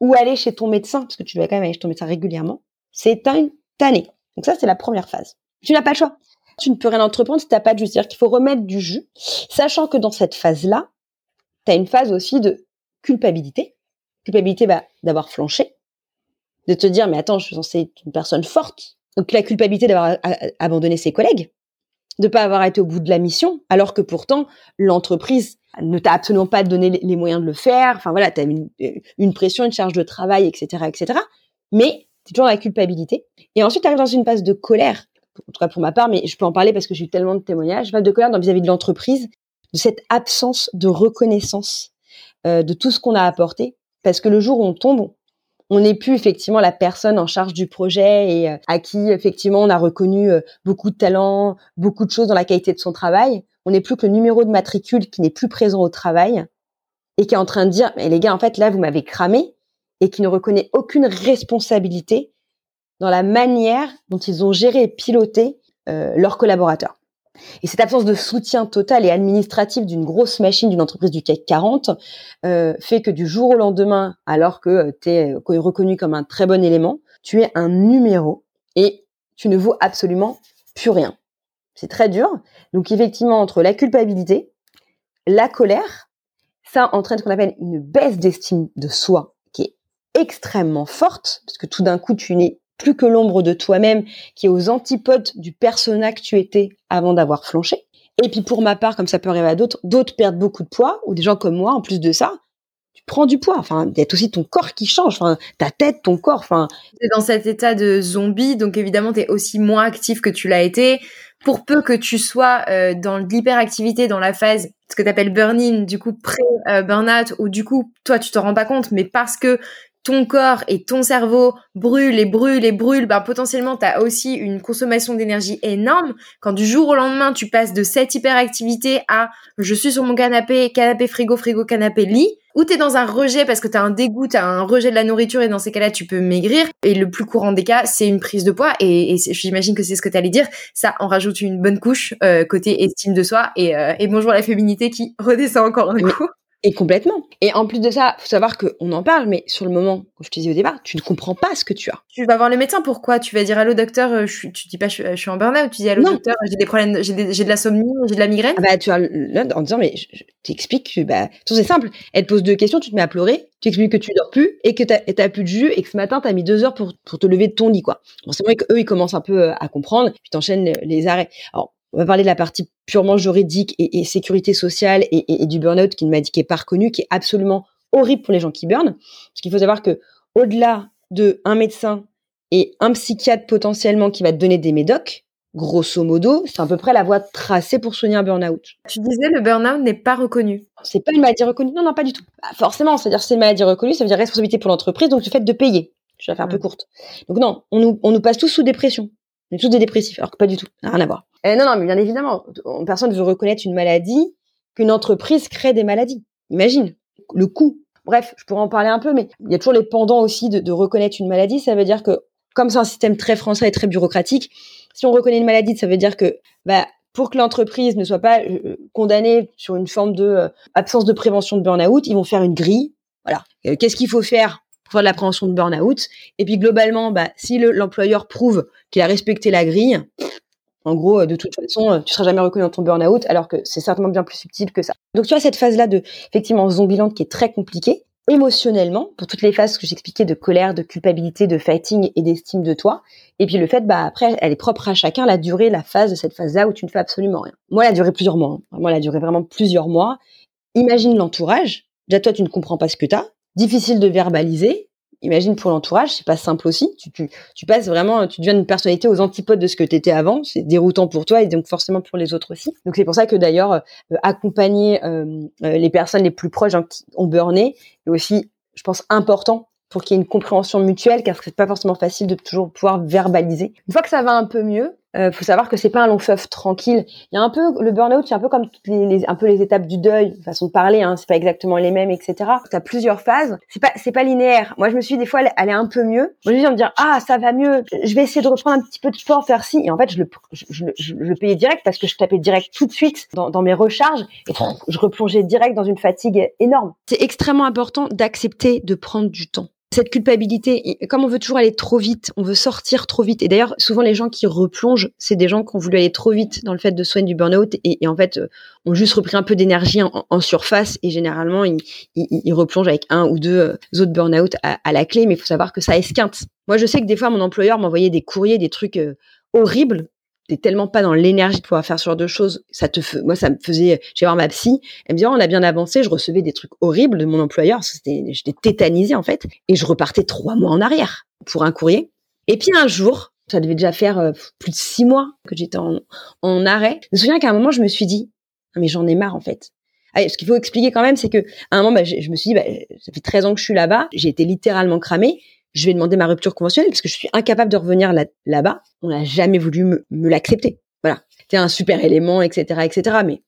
ou aller chez ton médecin, parce que tu dois quand même aller chez ton médecin régulièrement, c'est un tannée. Donc ça, c'est la première phase. Tu n'as pas le choix. Tu ne peux rien entreprendre si tu n'as pas de jus. C'est-à-dire qu'il faut remettre du jus, sachant que dans cette phase-là, tu as une phase aussi de culpabilité. Culpabilité bah, d'avoir flanché, de te dire, mais attends, je suis censée être une personne forte. Donc la culpabilité d'avoir abandonné ses collègues, de pas avoir été au bout de la mission, alors que pourtant l'entreprise ne t'a absolument pas donné les moyens de le faire. Enfin voilà, tu as une, une pression, une charge de travail, etc., etc. Mais c'est toujours la culpabilité. Et ensuite, tu dans une phase de colère, en tout cas pour ma part, mais je peux en parler parce que j'ai eu tellement de témoignages, phase de colère vis-à-vis de l'entreprise, de cette absence de reconnaissance euh, de tout ce qu'on a apporté. Parce que le jour où on tombe, on n'est plus effectivement la personne en charge du projet et euh, à qui effectivement on a reconnu euh, beaucoup de talent, beaucoup de choses dans la qualité de son travail. On n'est plus que le numéro de matricule qui n'est plus présent au travail et qui est en train de dire mais les gars en fait là vous m'avez cramé et qui ne reconnaît aucune responsabilité dans la manière dont ils ont géré et piloté euh, leurs collaborateurs. Et cette absence de soutien total et administratif d'une grosse machine d'une entreprise du CAC 40 euh, fait que du jour au lendemain, alors que euh, tu es reconnu comme un très bon élément, tu es un numéro et tu ne vaux absolument plus rien. C'est très dur. Donc effectivement, entre la culpabilité, la colère, ça entraîne ce qu'on appelle une baisse d'estime de soi extrêmement forte, parce que tout d'un coup, tu n'es plus que l'ombre de toi-même qui est aux antipodes du persona que tu étais avant d'avoir flanché. Et puis pour ma part, comme ça peut arriver à d'autres, d'autres perdent beaucoup de poids, ou des gens comme moi, en plus de ça, tu prends du poids. Enfin, il y a aussi ton corps qui change, enfin, ta tête, ton corps. Enfin, es dans cet état de zombie, donc évidemment, tu es aussi moins actif que tu l'as été. Pour peu que tu sois euh, dans l'hyperactivité, dans la phase, ce que tu appelles burn-in, du coup pré-burnout, ou du coup, toi, tu te rends pas compte, mais parce que ton corps et ton cerveau brûlent et brûlent et brûlent, ben potentiellement tu as aussi une consommation d'énergie énorme. Quand du jour au lendemain tu passes de cette hyperactivité à je suis sur mon canapé, canapé frigo, frigo, canapé lit, ou tu es dans un rejet parce que tu as un dégoût, tu as un rejet de la nourriture et dans ces cas-là tu peux maigrir. Et le plus courant des cas c'est une prise de poids et, j'imagine que c'est ce que tu allais dire. Ça en rajoute une bonne couche euh, côté estime de soi et, euh, et bonjour la féminité qui redescend encore un coup. Et complètement. Et en plus de ça, faut savoir qu'on en parle, mais sur le moment, comme je te disais au départ, tu ne comprends pas ce que tu as. Tu vas voir le médecin, pourquoi Tu vas dire allô docteur, euh, je suis, tu dis pas je, suis en burn-out, tu dis allô docteur, j'ai des problèmes, j'ai, de la somnie, j'ai de la migraine. Ah bah tu as en disant mais je, t'explique que bah c'est simple, elle te pose deux questions, tu te mets à pleurer, tu expliques que tu dors plus et que t'as, plus de jus et que ce matin t'as mis deux heures pour, pour te lever de ton lit quoi. Bon c'est vrai qu'eux ils commencent un peu euh, à comprendre, puis t'enchaînes les arrêts. Alors on va parler de la partie purement juridique et, sécurité sociale et, du burn-out qui ne m'a dit qui est pas reconnu, qui est absolument horrible pour les gens qui burnent. Parce qu'il faut savoir que au-delà de un médecin et un psychiatre potentiellement qui va te donner des médocs, grosso modo, c'est à peu près la voie tracée pour soigner un burn-out. Tu disais le burn-out n'est pas reconnu. C'est pas une maladie reconnue. Non, non, pas du tout. Bah, forcément, c'est-à-dire c'est une maladie reconnue, ça veut dire responsabilité pour l'entreprise, donc le fait de payer. Je vais la faire un peu courte. Donc non, on nous, on nous passe tous sous dépression. On tous des dépressifs, alors que pas du tout. Rien à voir. Euh, non, non, mais bien évidemment, personne ne veut reconnaître une maladie qu'une entreprise crée des maladies. Imagine le coût. Bref, je pourrais en parler un peu, mais il y a toujours les pendants aussi de, de reconnaître une maladie. Ça veut dire que, comme c'est un système très français et très bureaucratique, si on reconnaît une maladie, ça veut dire que bah, pour que l'entreprise ne soit pas euh, condamnée sur une forme de euh, absence de prévention de burn-out, ils vont faire une grille. Voilà. Euh, qu'est-ce qu'il faut faire pour de la prévention de burn-out Et puis globalement, bah, si l'employeur prouve qu'il a respecté la grille, en gros, de toute façon, tu seras jamais reconnu dans ton burn-out, alors que c'est certainement bien plus subtil que ça. Donc tu as cette phase-là de effectivement zombieland qui est très compliquée émotionnellement pour toutes les phases que j'expliquais de colère, de culpabilité, de fatigue et d'estime de toi. Et puis le fait, bah après, elle est propre à chacun la durée, la phase de cette phase-là où tu ne fais absolument rien. Moi, elle a duré plusieurs mois. Hein. Moi, elle a duré vraiment plusieurs mois. Imagine l'entourage. Déjà, toi, tu ne comprends pas ce que tu as. Difficile de verbaliser imagine pour l'entourage, c'est pas simple aussi. Tu, passes vraiment, tu deviens une personnalité aux antipodes de ce que tu étais avant. C'est déroutant pour toi et donc forcément pour les autres aussi. Donc c'est pour ça que d'ailleurs, euh, accompagner euh, euh, les personnes les plus proches hein, qui ont burné est aussi, je pense, important pour qu'il y ait une compréhension mutuelle, car c'est pas forcément facile de toujours pouvoir verbaliser. Une fois que ça va un peu mieux, euh, faut savoir que c'est pas un long fleuve tranquille. Il y a un peu le burn-out, c'est un peu comme les, un peu les étapes du deuil, façon de parler. Hein, c'est pas exactement les mêmes, etc. Tu as plusieurs phases. C'est pas c'est pas linéaire. Moi, je me suis des fois, est un peu mieux. Moi, je me suis dire, ah, ça va mieux. Je vais essayer de reprendre un petit peu de sport, faire ci. Et en fait, je le je, je, le payais direct parce que je tapais direct tout de suite dans, dans mes recharges et je replongeais direct dans une fatigue énorme. C'est extrêmement important d'accepter de prendre du temps cette culpabilité, comme on veut toujours aller trop vite, on veut sortir trop vite. Et d'ailleurs, souvent les gens qui replongent, c'est des gens qui ont voulu aller trop vite dans le fait de soigner du burn-out et, en fait euh, ont juste repris un peu d'énergie en, surface et généralement ils, replongent avec un ou deux euh, autres burn-out à, la clé. Mais il faut savoir que ça esquinte. Moi, je sais que des fois mon employeur m'envoyait des courriers, des trucs euh, horribles t'es tellement pas dans l'énergie de pouvoir faire ce genre de choses. Ça te, moi, ça me faisait, j'ai voir ma psy, elle me dit, oh, on a bien avancé, je recevais des trucs horribles de mon employeur, c'était, j'étais tétanisée, en fait, et je repartais trois mois en arrière pour un courrier. Et puis, un jour, ça devait déjà faire euh, plus de six mois que j'étais en, arrêt. Je me souviens qu'à un moment, je me suis dit, ah, mais j'en ai marre, en fait. Ah, ce qu'il faut expliquer quand même, c'est que à un moment, bah, je, me suis dit, bah, ça fait 13 ans que je suis là-bas, j'ai été littéralement cramée je vais demander ma rupture conventionnelle parce que je suis incapable de revenir là, bas On n'a jamais voulu me, l'accepter. Voilà, c'est un super élément, etc., etc. Mais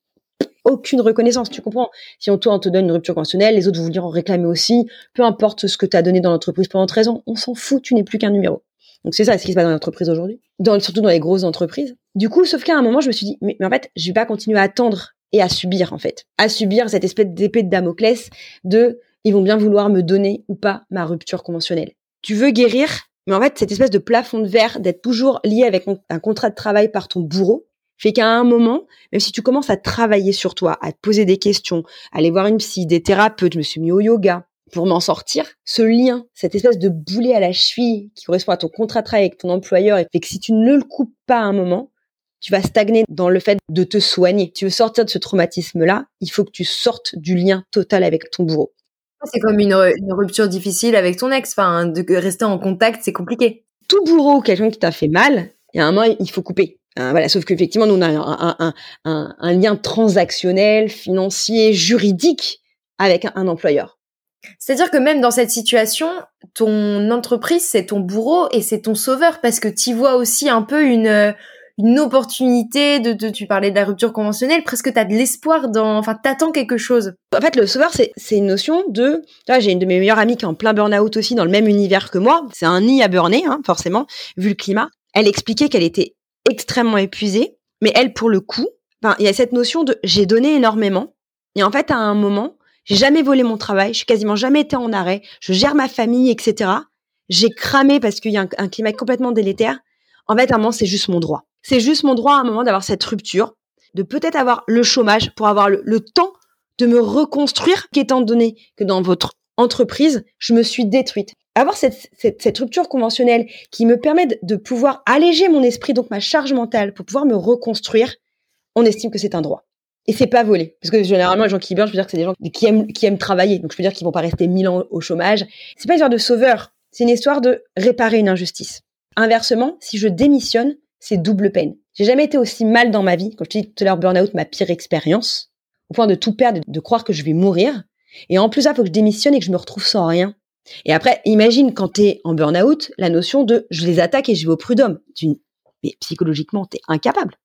aucune reconnaissance, tu comprends Si on, toi, on te donne une rupture conventionnelle, les autres vont venir en réclamer aussi. Peu importe ce que tu as donné dans l'entreprise pendant 13 ans, on s'en fout, tu n'es plus qu'un numéro. Donc c'est ça ce qui se passe dans l'entreprise aujourd'hui, surtout dans les grosses entreprises. Du coup, sauf qu'à un moment, je me suis dit, mais, mais en fait, je vais pas continuer à attendre et à subir, en fait. À subir cette espèce d'épée de Damoclès de, ils vont bien vouloir me donner ou pas ma rupture conventionnelle tu veux guérir, mais en fait, cette espèce de plafond de verre, d'être toujours lié avec un contrat de travail par ton bourreau, fait qu'à un moment, même si tu commences à travailler sur toi, à te poser des questions, à aller voir une psy, des thérapeutes, je me suis mis au yoga pour m'en sortir, ce lien, cette espèce de boulet à la cheville qui correspond à ton contrat de travail avec ton employeur, fait que si tu ne le coupes pas à un moment, tu vas stagner dans le fait de te soigner. Tu veux sortir de ce traumatisme-là, il faut que tu sortes du lien total avec ton bourreau. C'est comme une, rupture difficile avec ton ex. Enfin, de rester en contact, c'est compliqué. Tout bourreau, quelqu'un qui t'a fait mal, il y a un moment, il faut couper. Hein, voilà, sauf qu'effectivement, nous, on a un, un, un, lien transactionnel, financier, juridique avec un, employeur. C'est-à-dire que même dans cette situation, ton entreprise, c'est ton bourreau et c'est ton sauveur parce que tu vois aussi un peu une, une opportunité de, de, tu parlais de la rupture conventionnelle, presque tu as de l'espoir dans, enfin, t'attends quelque chose. En fait, le sauveur, c'est, c'est une notion de, là, j'ai une de mes meilleures amies qui est en plein burn-out aussi, dans le même univers que moi. C'est un nid à burner, hein, forcément, vu le climat. Elle expliquait qu'elle était extrêmement épuisée, mais elle, pour le coup, enfin, il y a cette notion de, j'ai donné énormément. Et en fait, à un moment, j'ai jamais volé mon travail, je suis quasiment jamais été en arrêt, je gère ma famille, etc. J'ai cramé parce qu'il y a un, un climat complètement délétère. En fait, à un moment, c'est juste mon droit. C'est juste mon droit à un moment d'avoir cette rupture, de peut-être avoir le chômage pour avoir le, temps de me reconstruire, étant donné que dans votre entreprise, je me suis détruite. Avoir cette, cette, rupture conventionnelle qui me permet de, pouvoir alléger mon esprit, donc ma charge mentale, pour pouvoir me reconstruire, on estime que c'est un droit. Et c'est pas volé. Parce que généralement, les gens qui burn, je veux dire que c'est des gens qui aiment, qui aiment travailler. Donc, je peux dire qu'ils vont pas rester mille ans au chômage. C'est pas une histoire de sauveur. C'est une histoire de réparer une injustice. Inversement, si je démissionne, c'est double peine. J'ai jamais été aussi mal dans ma vie. Quand je dis tout à l'heure burn-out, ma pire expérience, au point de tout perdre, de, croire que je vais mourir. Et en plus, ça, faut que je démissionne et que je me retrouve sans rien. Et après, imagine quand tu es en burn-out, la notion de je les attaque et je vais au prud'homme. Mais psychologiquement, tu es incapable.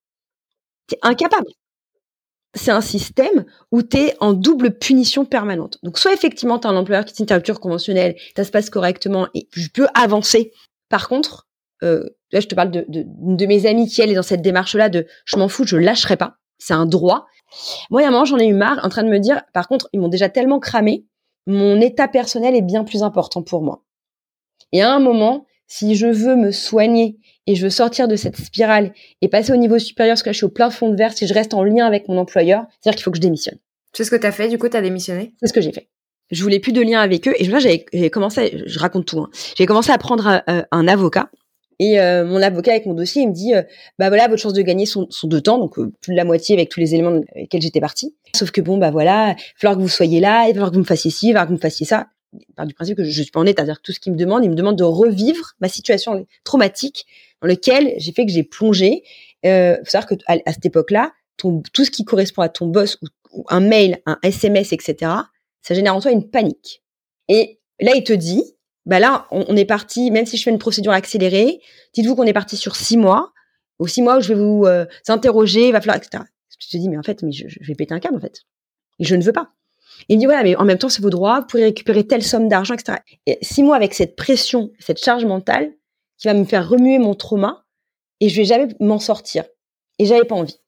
Tu es incapable. C'est un système où tu es en double punition permanente. Donc, soit effectivement, tu as un employeur qui est une rupture conventionnelle, ça se passe correctement et je peux avancer. Par contre, euh, là, je te parle de, de, de mes amis qui, elle, est dans cette démarche-là de je m'en fous, je lâcherai pas. C'est un droit. Moi, à un moment, j'en ai eu marre en train de me dire, par contre, ils m'ont déjà tellement cramé, mon état personnel est bien plus important pour moi. Et à un moment, si je veux me soigner et je veux sortir de cette spirale et passer au niveau supérieur, parce que là, je suis au plein fond de verre, si je reste en lien avec mon employeur, c'est-à-dire qu'il faut que je démissionne. C'est ce que tu as fait, du coup, tu as démissionné? C'est ce que j'ai fait. Je voulais plus de lien avec eux et là, j'avais commencé, je raconte tout, hein. j'ai commencé à prendre euh, un avocat et euh, mon avocat avec mon dossier, il me dit, euh, bah voilà, votre chance de gagner sont, sont de temps, donc euh, plus de la moitié avec tous les éléments avec lesquels j'étais partie. Sauf que bon, bah voilà, il va falloir que vous soyez là, il va falloir que vous me fassiez ci, il va falloir que vous me fassiez ça. Par du principe que je, je suis pas honnête, c'est-à-dire que tout ce qu'il me demande, il me demande de revivre ma situation traumatique dans laquelle j'ai fait que j'ai plongé. Euh, faut savoir que à, cette époque-là, tout ce qui correspond à ton boss ou, ou un mail, un SMS, etc., ça génère en toi une panique. Et là, il te dit, bah là, on, est parti, même si je fais une procédure accélérée, dites-vous qu'on est parti sur six mois, ou six mois où je vais vous euh, interroger, va falloir, etc. Je te dis, mais en fait, mais je, vais péter un câble, en fait. Et je ne veux pas. Il me dit, voilà, mais en même temps, c'est vos droits, vous pourrez récupérer telle somme d'argent, etc. Et six mois avec cette pression, cette charge mentale, qui va me faire remuer mon trauma, et je vais jamais m'en sortir. Et j'avais pas envie.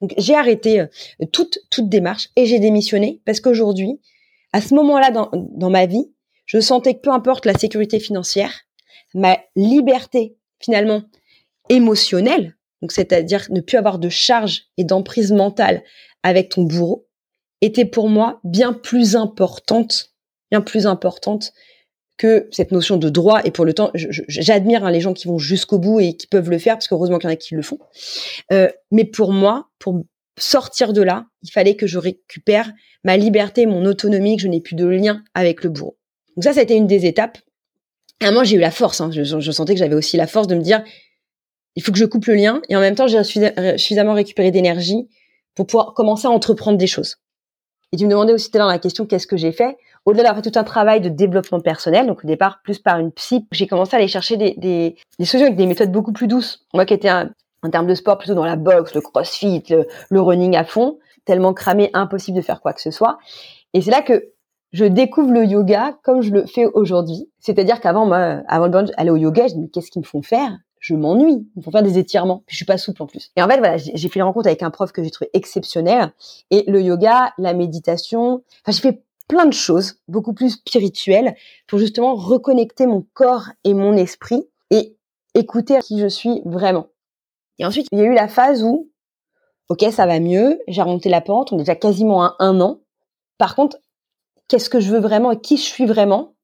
Donc, j'ai arrêté euh, toute, toute démarche, et j'ai démissionné, parce qu'aujourd'hui, à ce moment-là dans, dans ma vie, je sentais que peu importe la sécurité financière, ma liberté finalement émotionnelle, donc c'est-à-dire ne plus avoir de charge et d'emprise mentale avec ton bourreau, était pour moi bien plus importante, bien plus importante que cette notion de droit. Et pour le temps, j'admire hein, les gens qui vont jusqu'au bout et qui peuvent le faire, parce qu'heureusement qu'il y en a qui le font. Euh, mais pour moi, pour sortir de là, il fallait que je récupère ma liberté, mon autonomie, que je n'ai plus de lien avec le bourreau. Donc ça, ça a été une des étapes. À moment, j'ai eu la force. Hein. Je, sentais que j'avais aussi la force de me dire, il faut que je coupe le lien. Et en même temps, j'ai suffisamment récupéré d'énergie pour pouvoir commencer à entreprendre des choses. Et tu me demandais aussi tout la question, qu'est-ce que j'ai fait? Au-delà d'avoir fait tout un travail de développement personnel, donc au départ plus par une psy, j'ai commencé à aller chercher des, solutions avec des méthodes beaucoup plus douces. Moi qui étais en termes de sport plutôt dans la boxe, le crossfit, le running à fond, tellement cramé, impossible de faire quoi que ce soit. Et c'est là que je découvre le yoga comme je le fais aujourd'hui. C'est-à-dire qu'avant, moi, avant le burn, aller au yoga, je me dis, qu'est-ce qu'ils me font faire? Je m'ennuie. Ils me font faire des étirements. Puis je suis pas souple en plus. Et en fait, voilà, j'ai fait une rencontre avec un prof que j'ai trouvé exceptionnel. Et le yoga, la méditation, enfin, j'ai fait plein de choses, beaucoup plus spirituelles, pour justement reconnecter mon corps et mon esprit et écouter qui je suis vraiment. Et ensuite, il y a eu la phase où, ok, ça va mieux, j'ai remonté la pente, on est déjà quasiment à un an. Par contre, qu'est-ce que je veux vraiment et qui je suis vraiment,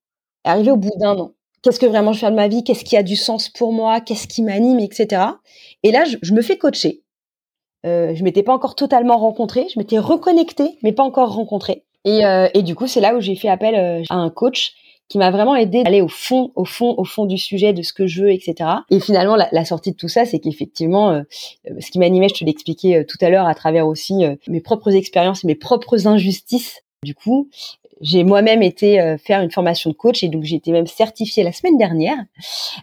arrivé au bout d'un an. Qu'est-ce que vraiment je fais de ma vie? Qu'est-ce qui a du sens pour moi? Qu'est-ce qui m'anime, etc. Et là, je, me fais coacher. Euh, je m'étais pas encore totalement rencontrée, je m'étais reconnectée, mais pas encore rencontrée. Et, euh, et du coup, c'est là où j'ai fait appel euh, à un coach qui m'a vraiment aidé à aller au fond, au fond, au fond du sujet, de ce que je veux, etc. Et finalement, la, sortie de tout ça, c'est qu'effectivement, euh, ce qui m'animait, je te l'expliquais tout à l'heure, à travers aussi mes propres expériences, mes propres injustices. Du coup, j'ai moi-même été euh, faire une formation de coach et donc j'ai été même certifiée la semaine dernière.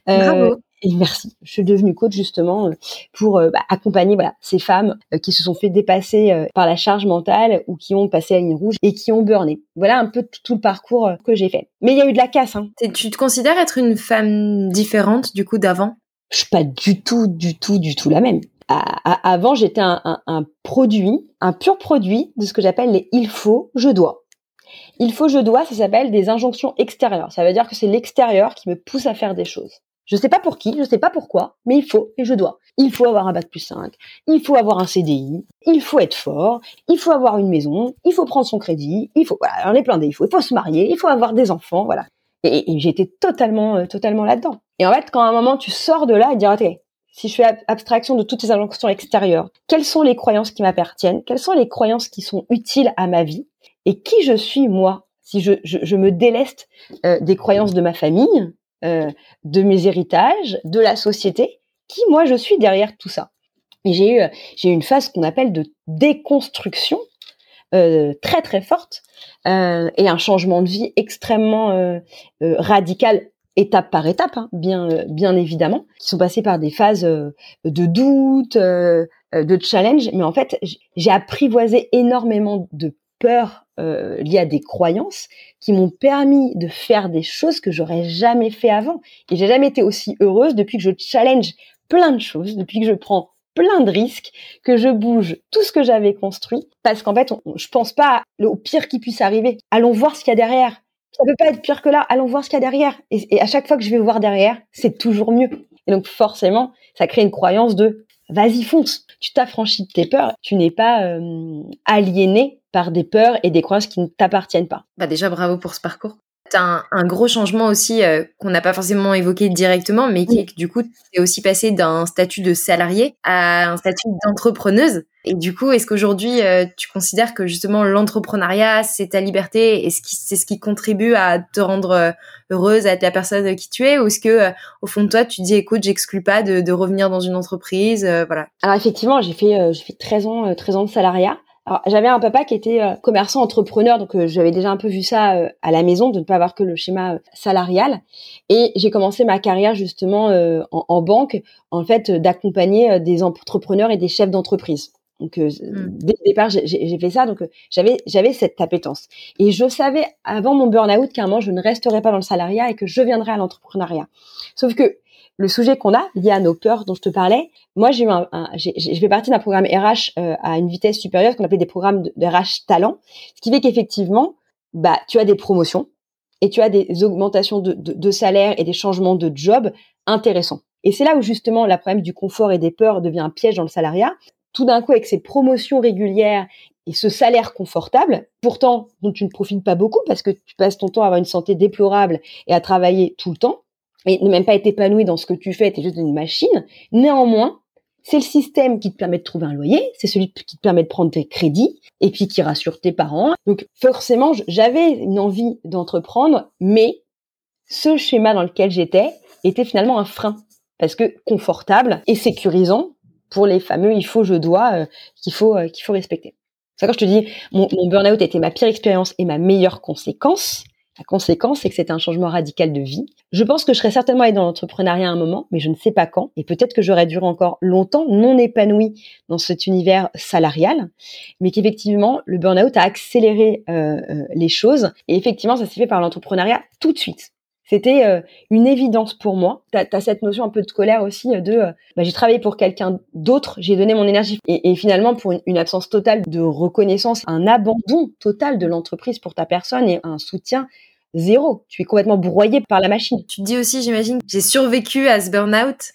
Euh, Bravo. Et merci. Je suis devenue coach justement euh, pour bah, accompagner voilà ces femmes qui se sont fait dépasser par la charge mentale ou qui ont passé la ligne rouge et qui ont burné. Voilà un peu tout le parcours que j'ai fait. Mais il y a eu de la casse. Hein. Tu te considères être une femme différente du coup d'avant? Je suis pas du tout, du tout, du tout la même. avant, j'étais un, un, un produit, un pur produit de ce que j'appelle les il faut, je dois. Il faut, je dois, ça s'appelle des injonctions extérieures. Ça veut dire que c'est l'extérieur qui me pousse à faire des choses. Je sais pas pour qui, je sais pas pourquoi, mais il faut et je dois. Il faut avoir un bac plus 5, il faut avoir un CDI, il faut être fort, il faut avoir une maison, il faut prendre son crédit, il faut, voilà, on est plein il faut, il faut se marier, il faut avoir des enfants, voilà. Et, j'étais totalement, euh, totalement là-dedans. Et en fait, quand à un moment tu sors de là et dire, ok, si je fais abstraction de toutes ces injonctions extérieures, quelles sont les croyances qui m'appartiennent, quelles sont les croyances qui sont utiles à ma vie, et qui je suis moi si je, je, me déleste euh, des croyances de ma famille, euh, de mes héritages, de la société, qui moi je suis derrière tout ça? J'ai eu, j'ai eu une phase qu'on appelle de déconstruction euh, très très forte euh, et un changement de vie extrêmement euh, euh radical étape par étape, hein, bien euh, bien évidemment, qui sont passés par des phases de doute, de challenge, mais en fait j'ai apprivoisé énormément de peur liées à des croyances qui m'ont permis de faire des choses que j'aurais jamais fait avant. Et j'ai jamais été aussi heureuse depuis que je challenge plein de choses, depuis que je prends plein de risques, que je bouge tout ce que j'avais construit, parce qu'en fait, je pense pas au pire qui puisse arriver. Allons voir ce qu'il y a derrière. Ça peut pas être pire que là. Allons voir ce qu'il y a derrière. Et, à chaque fois que je vais voir derrière, c'est toujours mieux. Et donc forcément, ça crée une croyance de vas-y fonce. Tu t'affranchis de tes peurs. Tu n'es pas euh, aliéné par des peurs et des croyances qui ne t'appartiennent pas. Bah déjà bravo pour ce parcours un, un, gros changement aussi euh, qu'on n'a pas forcément évoqué directement, mais qui est que du coup, tu es aussi passé d'un statut de salarié à un statut d'entrepreneuse. Et du coup, est-ce qu'aujourd'hui, euh, tu considères que justement l'entrepreneuriat, c'est ta liberté et c'est ce qui contribue à te rendre euh, heureuse, à être la personne qui tu es? Ou est-ce que, au fond de toi, tu dis, écoute, j'exclus pas de, de, revenir dans une entreprise voilà. Alors effectivement, j'ai fait, j'ai fait 13 ans, 13 ans de salariat. Alors, j'avais un papa qui était euh, commerçant entrepreneur, donc euh, j'avais déjà un peu vu ça euh, à la maison, de ne pas avoir que le schéma salarial. Et j'ai commencé ma carrière justement en, en, banque, en fait, d'accompagner des entrepreneurs et des chefs d'entreprise. Donc mmh. dès le départ, j'ai fait ça, donc j'avais j'avais cette appétence. Et je savais avant mon burn-out qu'à un moment je ne resterais pas dans le salariat et que je viendrais à l'entrepreneuriat. Sauf que le sujet qu'on a lié à nos peurs dont je te parlais, moi j'ai eu un, je fais partie d'un programme RH euh, à une vitesse supérieure, qu'on appelait des programmes de, RH talent, ce qui fait qu'effectivement, bah tu as des promotions et tu as des augmentations de, de, salaire et des changements de job intéressants. Et c'est là où justement la problème du confort et des peurs devient un piège dans le salariat. Tout d'un coup, avec ces promotions régulières et ce salaire confortable, pourtant dont tu ne profites pas beaucoup parce que tu passes ton temps à avoir une santé déplorable et à travailler tout le temps, et ne même pas être épanoui dans ce que tu fais, tu es juste une machine. Néanmoins, c'est le système qui te permet de trouver un loyer, c'est celui qui te permet de prendre tes crédits et puis qui rassure tes parents. Donc forcément, j'avais une envie d'entreprendre, mais ce schéma dans lequel j'étais était finalement un frein parce que confortable et sécurisant pour les fameux il faut je dois euh, qu'il faut euh, qu'il faut respecter. C'est quand je te dis mon, burn-out était ma pire expérience et ma meilleure conséquence. La conséquence, c'est que c'est un changement radical de vie. Je pense que je serais certainement allée dans l'entrepreneuriat à un moment, mais je ne sais pas quand. Et peut-être que j'aurais duré encore longtemps non épanouie dans cet univers salarial, mais qu'effectivement, le burn-out a accéléré euh, euh, les choses. Et effectivement, ça s'est fait par l'entrepreneuriat tout de suite. C'était euh, une évidence pour moi. Tu as, cette notion un peu de colère aussi de bah, j'ai travaillé pour quelqu'un d'autre, j'ai donné mon énergie. Et, finalement, pour une, absence totale de reconnaissance, un abandon total de l'entreprise pour ta personne et un soutien zéro. Tu es complètement broyé par la machine. Tu te dis aussi, j'imagine, j'ai survécu à ce burn-out.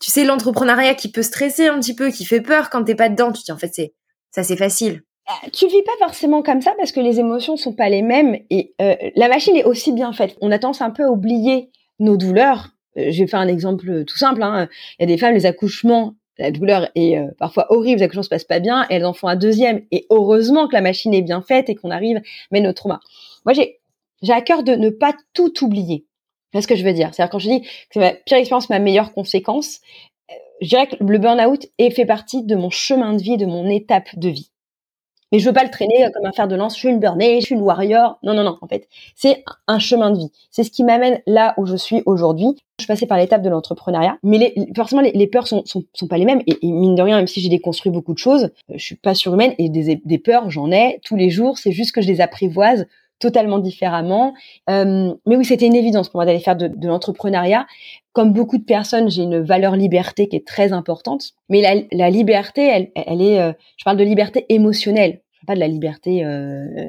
Tu sais, l'entrepreneuriat qui peut stresser un petit peu, qui fait peur quand t'es pas dedans. Tu te dis, en fait, c'est ça, c'est facile. Euh, tu vis pas forcément comme ça parce que les émotions sont pas les mêmes et euh, la machine est aussi bien faite. On a tendance un peu à oublier nos douleurs. Euh, je vais faire un exemple tout simple. Hein. Il y a des femmes, les accouchements, la douleur est parfois horrible, les accouchements se passent pas bien, et elles en font un deuxième. Et heureusement que la machine est bien faite et qu'on arrive, mais nos traumas. Moi, j'ai j'ai à cœur de ne pas tout oublier. C'est ce que je veux dire? C'est-à-dire quand je dis que c'est ma pire expérience, ma meilleure conséquence, je dirais que le burn-out fait partie de mon chemin de vie, de mon étape de vie. Mais je veux pas le traîner euh, comme un fer de lance. Je suis une burnée, je suis une warrior. Non, non, non. En fait, c'est un chemin de vie. C'est ce qui m'amène là où je suis aujourd'hui. Je suis passée par l'étape de l'entrepreneuriat, mais forcément les, peurs sont, sont, pas les mêmes. Et, mine de rien, même si j'ai déconstruit beaucoup de choses, euh, je suis pas surhumaine et des, des peurs, j'en ai tous les jours. C'est juste que je les apprivoise totalement différemment. Euh, mais oui, c'était une évidence pour moi d'aller faire de, de l'entrepreneuriat. Comme beaucoup de personnes, j'ai une valeur liberté qui est très importante. Mais la, la liberté, elle, elle est, euh, je parle de liberté émotionnelle pas de la liberté euh,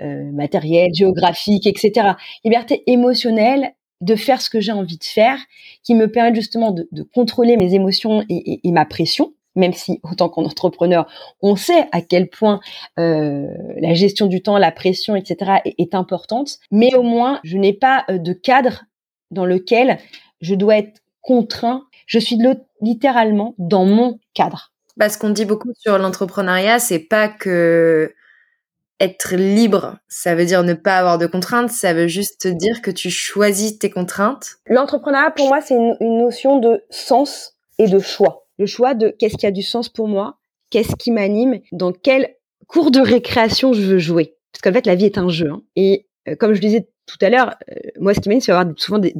euh, matérielle, géographique, etc. Liberté émotionnelle de faire ce que j'ai envie de faire, qui me permet justement de, contrôler mes émotions et, ma pression, même si, autant qu'entrepreneur, on sait à quel point euh, la gestion du temps, la pression, etc. est, importante, mais au moins, je n'ai pas de cadre dans lequel je dois être contraint. Je suis littéralement dans mon cadre. Parce qu'on dit beaucoup sur l'entrepreneuriat, c'est pas que être libre, ça veut dire ne pas avoir de contraintes, ça veut juste dire que tu choisis tes contraintes. L'entrepreneuriat, pour moi, c'est une, notion de sens et de choix. Le choix de qu'est-ce qui a du sens pour moi, qu'est-ce qui m'anime, dans quel cours de récréation je veux jouer. Parce qu'en fait, la vie est un jeu. Hein. Et euh, comme je disais tout à l'heure, euh, moi, ce qui m'anime, c'est avoir souvent des,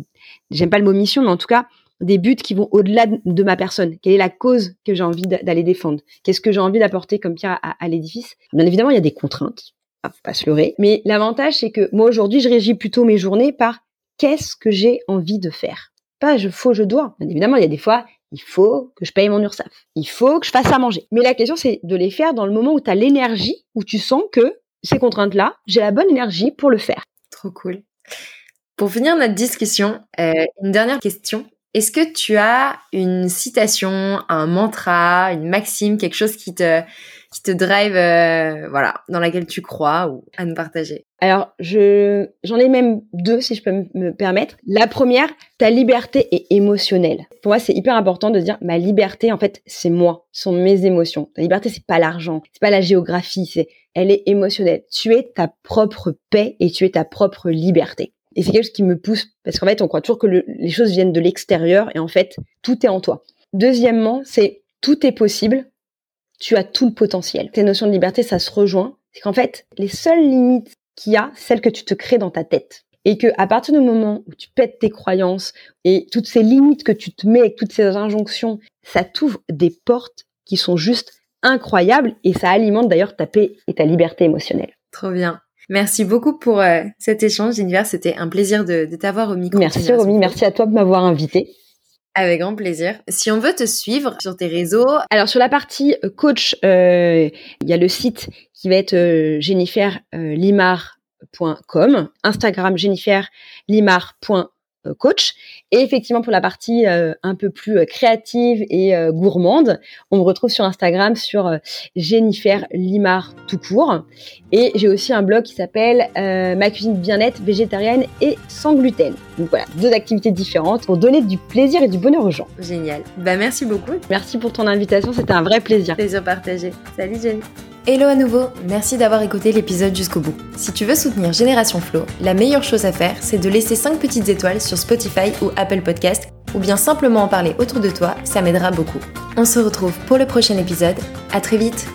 j'aime pas le mot mission, mais en tout cas, des buts qui vont au-delà de ma personne. Quelle est la cause que j'ai envie d'aller défendre? Qu'est-ce que j'ai envie d'apporter comme pierre à, l'édifice? Bien évidemment, il y a des contraintes, faut pas se leurrer. Mais l'avantage, c'est que moi aujourd'hui, je régis plutôt mes journées par qu'est-ce que j'ai envie de faire. Pas je faut, je dois. Bien évidemment, il y a des fois, il faut que je paye mon URSAF. Il faut que je fasse à manger. Mais la question, c'est de les faire dans le moment où tu as l'énergie, où tu sens que ces contraintes-là, j'ai la bonne énergie pour le faire. Trop cool. Pour finir notre discussion, euh, une dernière question. Est-ce que tu as une citation, un mantra, une maxime, quelque chose qui te qui te drive, euh, voilà, dans laquelle tu crois ou à nous partager Alors, je j'en ai même deux si je peux me permettre. La première, ta liberté est émotionnelle. Pour moi, c'est hyper important de dire ma liberté, en fait, c'est moi, sont mes émotions. Ta liberté, c'est pas l'argent, c'est pas la géographie, c'est elle est émotionnelle. Tu es ta propre paix et tu es ta propre liberté. Et c'est quelque chose qui me pousse parce qu'en fait, on croit toujours que les choses viennent de l'extérieur et en fait, tout est en toi. Deuxièmement, c'est tout est possible. Tu as tout le potentiel. Tes notions de liberté, ça se rejoint. C'est qu'en fait, les seules limites qu'il y a, celles que tu te crées dans ta tête. Et que à partir du moment où tu pètes tes croyances et toutes ces limites que tu te mets avec toutes ces injonctions, ça t'ouvre des portes qui sont juste incroyables et ça alimente d'ailleurs ta paix et ta liberté émotionnelle. Trop bien. Merci beaucoup pour euh, cet échange, Jennifer. C'était un plaisir de, t'avoir au micro. Merci Romy, merci à toi de m'avoir invité. Avec grand plaisir. Si on veut te suivre sur tes réseaux. Alors sur la partie euh, coach, euh, il y a le site qui va être jenniferlimar.com, Instagram jenniferlimar.com euh, coach. Et effectivement, pour la partie euh, un peu plus euh, créative et gourmande, on me retrouve sur Instagram sur Jennifer Limar tout court. Et j'ai aussi un blog qui s'appelle Ma cuisine bien-être végétarienne et sans gluten. Donc voilà, deux activités différentes pour donner du plaisir et du bonheur aux gens. Génial. Bah merci beaucoup. Merci pour ton invitation, c'était un vrai plaisir. Plaisir partagé. Salut Jenny. Hello à nouveau, merci d'avoir écouté l'épisode jusqu'au bout. Si tu veux soutenir Génération Flow, la meilleure chose à faire, c'est de laisser 5 petites étoiles sur Spotify ou Apple Podcast, ou bien simplement en parler autour de toi, ça m'aidera beaucoup. On se retrouve pour le prochain épisode, à très vite